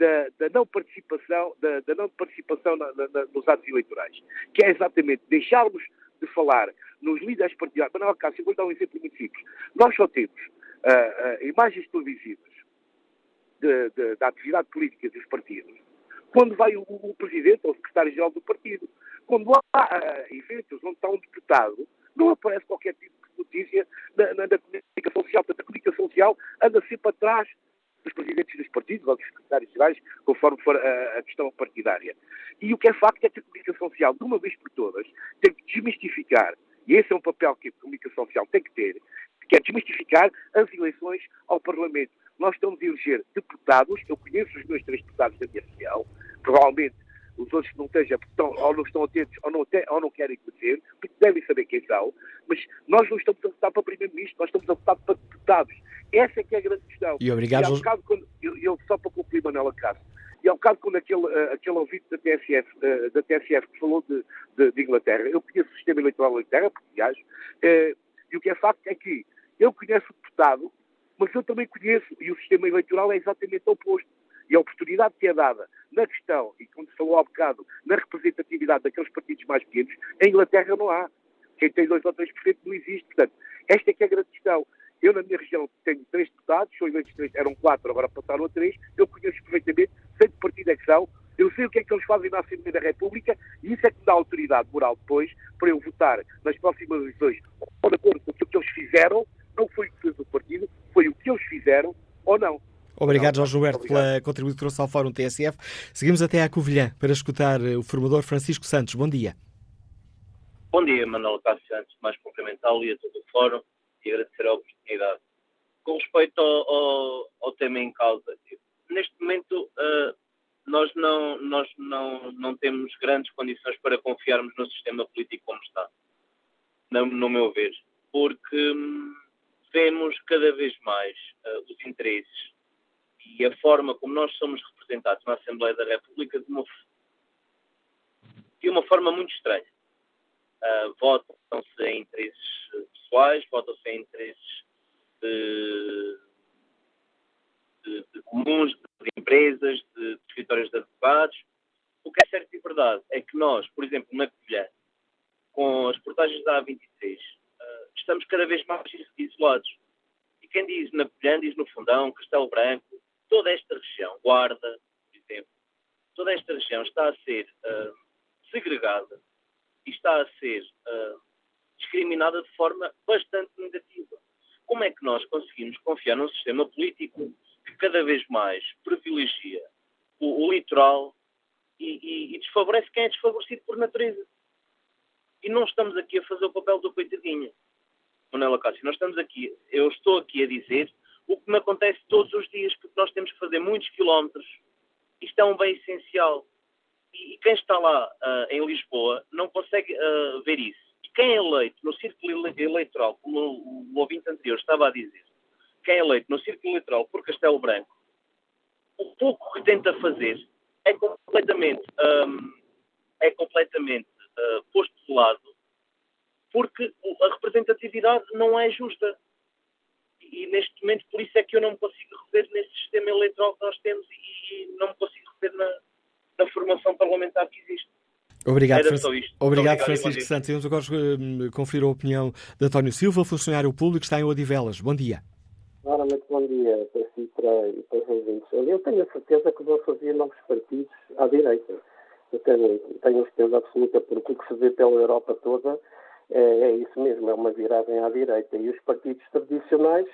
da, da, não participação, da, da não participação na, na, nos atos eleitorais, que é exatamente deixarmos de falar nos líderes partidários. Manuel Cássio, vou dar um exemplo muito simples. Nós só temos uh, uh, imagens televisivas de, de, da atividade política dos partidos quando vai o, o presidente ou o secretário-geral do partido. Quando há uh, eventos onde está um deputado, não aparece qualquer tipo de notícia na, na, na comunicação social. Portanto, a comunicação social anda sempre atrás dos presidentes dos partidos ou dos secretários gerais, conforme for a, a, questão partidária. E o que é facto é que a comunicação social, de uma vez por todas, tem que desmistificar, e esse é um papel que a comunicação social tem que ter, que é desmistificar as eleições ao Parlamento. Nós estamos a eleger deputados, eu conheço os meus três deputados da minha região, provavelmente os outros que não estejam, estão, ou não estão atentos ou não, ou não querem conhecer, porque devem saber quem são, mas nós não estamos a votar para primeiro-ministro, nós estamos a votar para deputados. Essa é que é a grande questão. E obrigado. E bocado, quando, eu, eu, só para concluir, Manuela Cássio, e ao bocado quando aquele, uh, aquele ouvinte da TSF, uh, da TSF que falou de, de, de, Inglaterra, eu conheço o sistema eleitoral da Inglaterra, porque viajo, uh, e o que é facto é que eu conheço o deputado, mas eu também conheço, e o sistema eleitoral é exatamente o oposto. E a oportunidade que é dada na questão, e como se falou há bocado, na representatividade daqueles partidos mais pequenos, em Inglaterra não há. Quem tem 2 ou 3% não existe. Portanto, esta é que é a grande questão. Eu, na minha região, tenho três deputados, são eleitos três, eram quatro, agora passaram a três. Eu conheço perfeitamente, sei de partido é que são, eu sei o que é que eles fazem na Assembleia da República e isso é que me dá autoridade moral depois para eu votar nas próximas eleições ou de acordo com o que eles fizeram, não foi o que fez o partido, foi o que eles fizeram ou não. Obrigado, Jorge Roberto, pela contribuição que trouxe ao Fórum TSF. Seguimos até à Covilhã para escutar o formador Francisco Santos. Bom dia. Bom dia, Manuel Cássio Santos, mais cumprimentá-lo e a todo o Fórum e agradecer a oportunidade. Com respeito ao, ao, ao tema em causa, neste momento uh, nós, não, nós não, não temos grandes condições para confiarmos no sistema político como está, no, no meu ver, porque hum, vemos cada vez mais uh, os interesses e a forma como nós somos representados na Assembleia da República de uma, de uma forma muito estranha. Uh, votam-se em interesses pessoais, votam-se em interesses de, de, de, comuns, de empresas, de, de escritórios de advogados. O que é certo e verdade é que nós, por exemplo, na Covilhã, com as portagens da A23, uh, estamos cada vez mais isolados. E quem diz na Covilhã, diz no Fundão, Castelo Branco, toda esta região, Guarda, por exemplo, toda esta região está a ser uh, segregada e está a ser uh, discriminada de forma bastante negativa. Como é que nós conseguimos confiar num sistema político que cada vez mais privilegia o, o litoral e, e, e, desfavorece quem é desfavorecido por natureza? E não estamos aqui a fazer o papel do coitadinho. Manela Cássio, nós estamos aqui, eu estou aqui a dizer o que me acontece todos os dias, porque nós temos que fazer muitos quilómetros. Isto é um bem essencial. E, e quem está lá uh, em Lisboa não consegue uh, ver isso quem é eleito no círculo eleitoral, como o, ouvinte anterior estava a dizer, quem é eleito no círculo eleitoral por Castelo Branco, o pouco que tenta fazer é completamente, um, é completamente uh, posto de lado porque a representatividade não é justa. E neste momento, por isso é que eu não me consigo rever nesse sistema eleitoral que nós temos e, e não me consigo rever na, na formação parlamentar que existe. Obrigado, Francisco, obrigado, obrigado Francisco Santos. Vamos agora hum, conferir a opinião de António Silva, funcionário público, está em Odivelas. Bom dia. Ora, muito bom dia para si e para os ouvintes. Eu tenho a certeza que vão fazer novos partidos à direita. Eu tenho, tenho a certeza absoluta, porque o que se vê pela Europa toda é, é isso mesmo, é uma viragem à direita. E os partidos tradicionais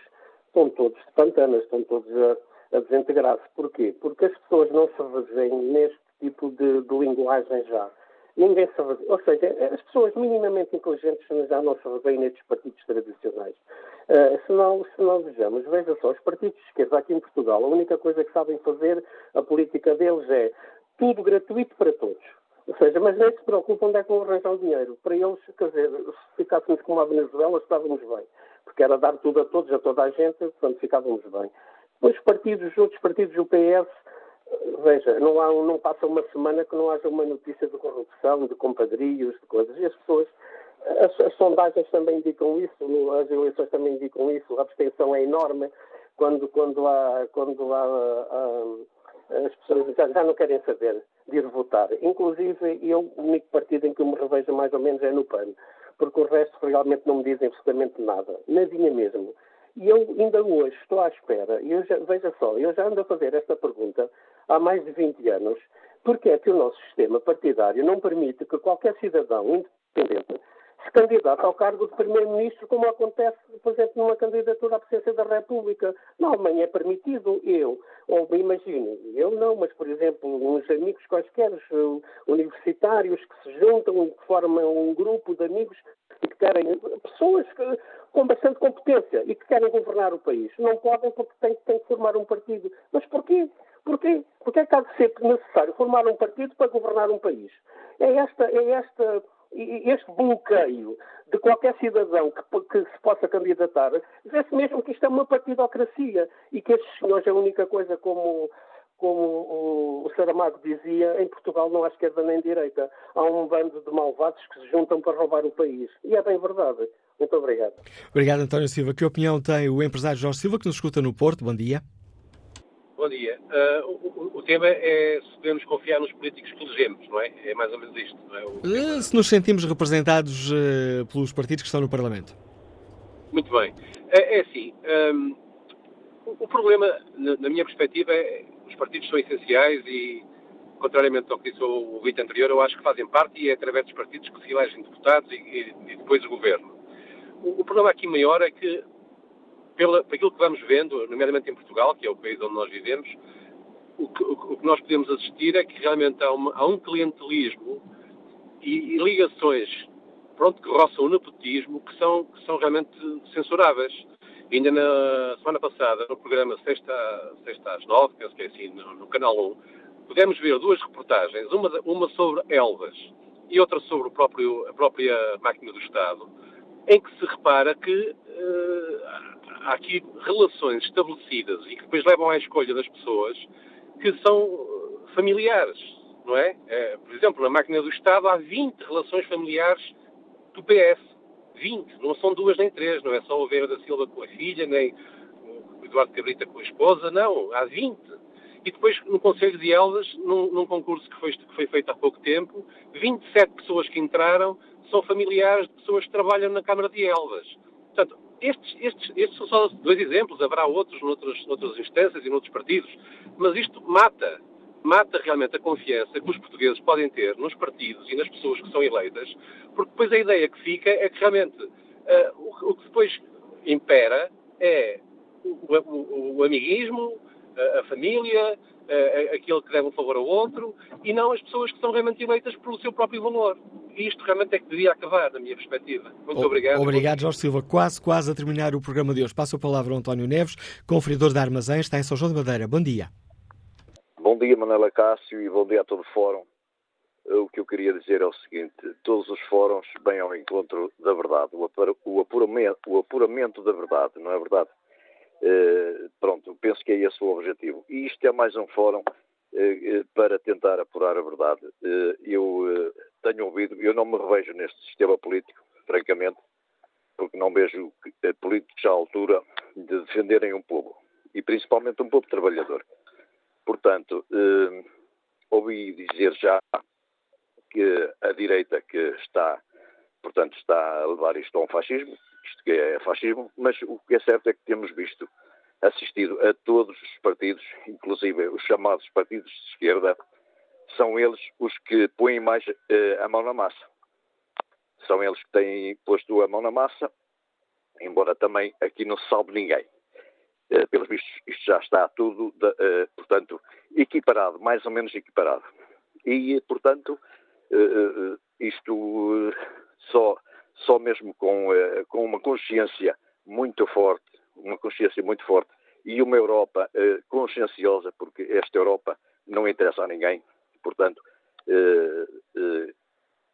estão todos de pantanas, estão todos a, a desintegrar-se. Porquê? Porque as pessoas não se revêem neste tipo de, de linguagem já. Ninguém se revê. Ou seja, as pessoas minimamente inteligentes já não se revêem nestes partidos tradicionais. Uh, se, não, se não vejamos, veja só, os partidos de esquerda aqui em Portugal, a única coisa que sabem fazer, a política deles é tudo gratuito para todos. Ou seja, mas nem se preocupam onde é que vão arranjar o dinheiro. Para eles, quer dizer, se ficássemos como a Venezuela, estávamos bem. Porque era dar tudo a todos, a toda a gente, portanto ficávamos bem. Depois, partidos, os outros partidos, o PS, veja, não, há, não passa uma semana que não haja uma notícia de corrupção, de compadrios, de coisas. E as pessoas, as, as sondagens também indicam isso, as eleições também indicam isso, a abstenção é enorme quando, quando há, quando há, há as pessoas já, já, não querem saber de ir votar. Inclusive, eu, o único partido em que eu me revejo mais ou menos é no PAN, porque o resto realmente não me dizem absolutamente nada. Nadinha mesmo. E eu ainda hoje estou à espera, e já, veja só, eu já ando a fazer esta pergunta há mais de 20 anos, porque é que o nosso sistema partidário não permite que qualquer cidadão independente se candidata ao cargo de Primeiro-Ministro, como acontece, por exemplo, numa candidatura à presidência da República. Na Alemanha é permitido eu, ou me imagino, eu não, mas, por exemplo, uns amigos quaisquer, universitários que se juntam e que formam um grupo de amigos que querem, pessoas que, com bastante competência e que querem governar o país. Não podem porque têm, têm que formar um partido. Mas porquê? Porquê? Porque é que há de ser necessário formar um partido para governar um país? É esta, é esta este bloqueio de qualquer cidadão que, que se possa candidatar, vê-se mesmo que isto é uma partidocracia e que estes senhores, a única coisa como, como o, o Saramago dizia, em Portugal não há esquerda nem direita. Há um bando de malvados que se juntam para roubar o país. E é bem verdade. Muito obrigado. Obrigado, António Silva. Que opinião tem o empresário Jorge Silva, que nos escuta no Porto? Bom dia. Bom dia. Uh, o, o, tema é se podemos confiar nos políticos que elegemos, não é? É mais ou menos isto. Não é? Uh, se nos sentimos representados uh, pelos partidos que estão no Parlamento. Muito bem. É, é assim, um, o, o, problema, na, na, minha perspectiva, é os partidos são essenciais e, contrariamente ao que disse o, o Vito anterior, eu acho que fazem parte e é através dos partidos que se elegem deputados e, e, e depois o governo. O, o problema aqui maior é que pela, aquilo que vamos vendo, nomeadamente em Portugal, que é o país onde nós vivemos, o que, o que nós podemos assistir é que realmente há, uma, há um clientelismo e, e, ligações pronto, que roçam o nepotismo que são, que são realmente censuráveis. Ainda na semana passada, no programa Sexta, Sexta às Nove, penso que é assim, no, no Canal 1, pudemos ver duas reportagens, uma, uma sobre Elvas e outra sobre próprio, a própria máquina do Estado, em que se repara que uh, há aqui relações estabelecidas e que depois levam à escolha das pessoas que são familiares, não é? é por exemplo, na máquina do Estado há 20 relações familiares do PS. 20, não são duas nem três, não é só o Vera da Silva com a filha, nem o Eduardo Cabrita com a esposa, não, há 20. E depois, no Conselho de Elvas, num, num concurso que foi, que foi feito há pouco tempo, 27 pessoas que entraram são familiares de pessoas que trabalham na Câmara de Elvas. Portanto, estes, estes, estes são só dois exemplos, haverá outros noutras, noutras instâncias e noutros partidos, mas isto mata, mata realmente a confiança que os portugueses podem ter nos partidos e nas pessoas que são eleitas, porque depois a ideia que fica é que realmente uh, o, o, que depois impera é o, o, o amiguismo, a, a família, uh, aquele que deve um favor ao outro, e não as pessoas que são realmente eleitas pelo seu próprio valor. E isto realmente é que devia acabar, na minha perspectiva. Muito o, obrigado. Obrigado, Jorge Silva. Quase, quase a terminar o programa de hoje. Passo a palavra ao António Neves, conferidor da Armazém, está em São João de Madeira. Bom dia. Bom dia, Manela Cássio, e bom dia a todo o fórum. O que eu queria dizer é o seguinte: todos os fóruns vêm ao encontro da verdade, o apuramento, o apuramento da verdade, não é verdade? Eh, pronto, penso que é esse o objetivo. E isto é mais um fórum uh, para tentar apurar a verdade. eu tenho ouvido, eu não me revejo neste sistema político, francamente, porque não vejo políticos à altura de defenderem um povo, e principalmente um povo trabalhador. Portanto, ouvi dizer já que a direita que está, portanto, está a levar isto a um fascismo, isto que é fascismo, mas o que é certo é que temos visto, assistido a todos os partidos, inclusive os chamados partidos de esquerda, são eles os que põem mais uh, a mão na massa. São eles que têm posto a mão na massa, embora também aqui não se salve ninguém. Uh, pelos vistos, isto já está tudo, de, uh, portanto, equiparado, mais ou menos equiparado. E, portanto, isto só, só mesmo com, com uma consciência muito forte, uma consciência muito forte, e uma Europa conscienciosa, porque esta Europa não interessa a ninguém, portanto,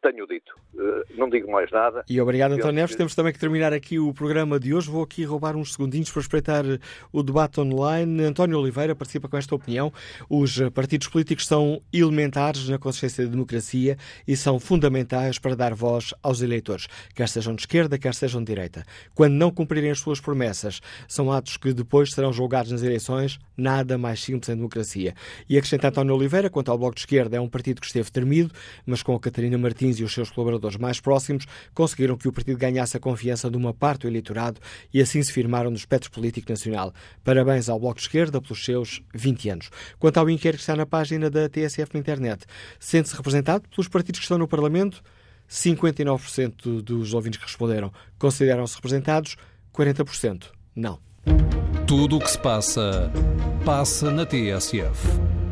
tenho dito. Uh, não digo mais nada. E obrigado, António Neves. Temos também que terminar aqui o programa de hoje. Vou aqui roubar uns segundinhos para espreitar o debate online. António Oliveira participa com esta opinião. Os partidos políticos são elementares na consistência da democracia e são fundamentais para dar voz aos eleitores, quer sejam de esquerda, quer sejam de direita. Quando não cumprirem as suas promessas, são atos que depois serão julgados nas eleições. Nada mais simples em democracia. E acrescenta António Oliveira, quanto ao Bloco de Esquerda, é um partido que esteve termido, mas com a Catarina Martins Martins e os seus colaboradores mais próximos conseguiram que o partido ganhasse a confiança de uma parte do eleitorado e assim se firmaram no espectro político nacional. Parabéns ao Bloco de Esquerda pelos seus 20 anos. Quanto ao inquérito que está na página da TSF na internet, sente-se representado pelos partidos que estão no Parlamento? 59% dos ouvintes que responderam consideram-se representados, 40% não. Tudo o que se passa, passa na TSF.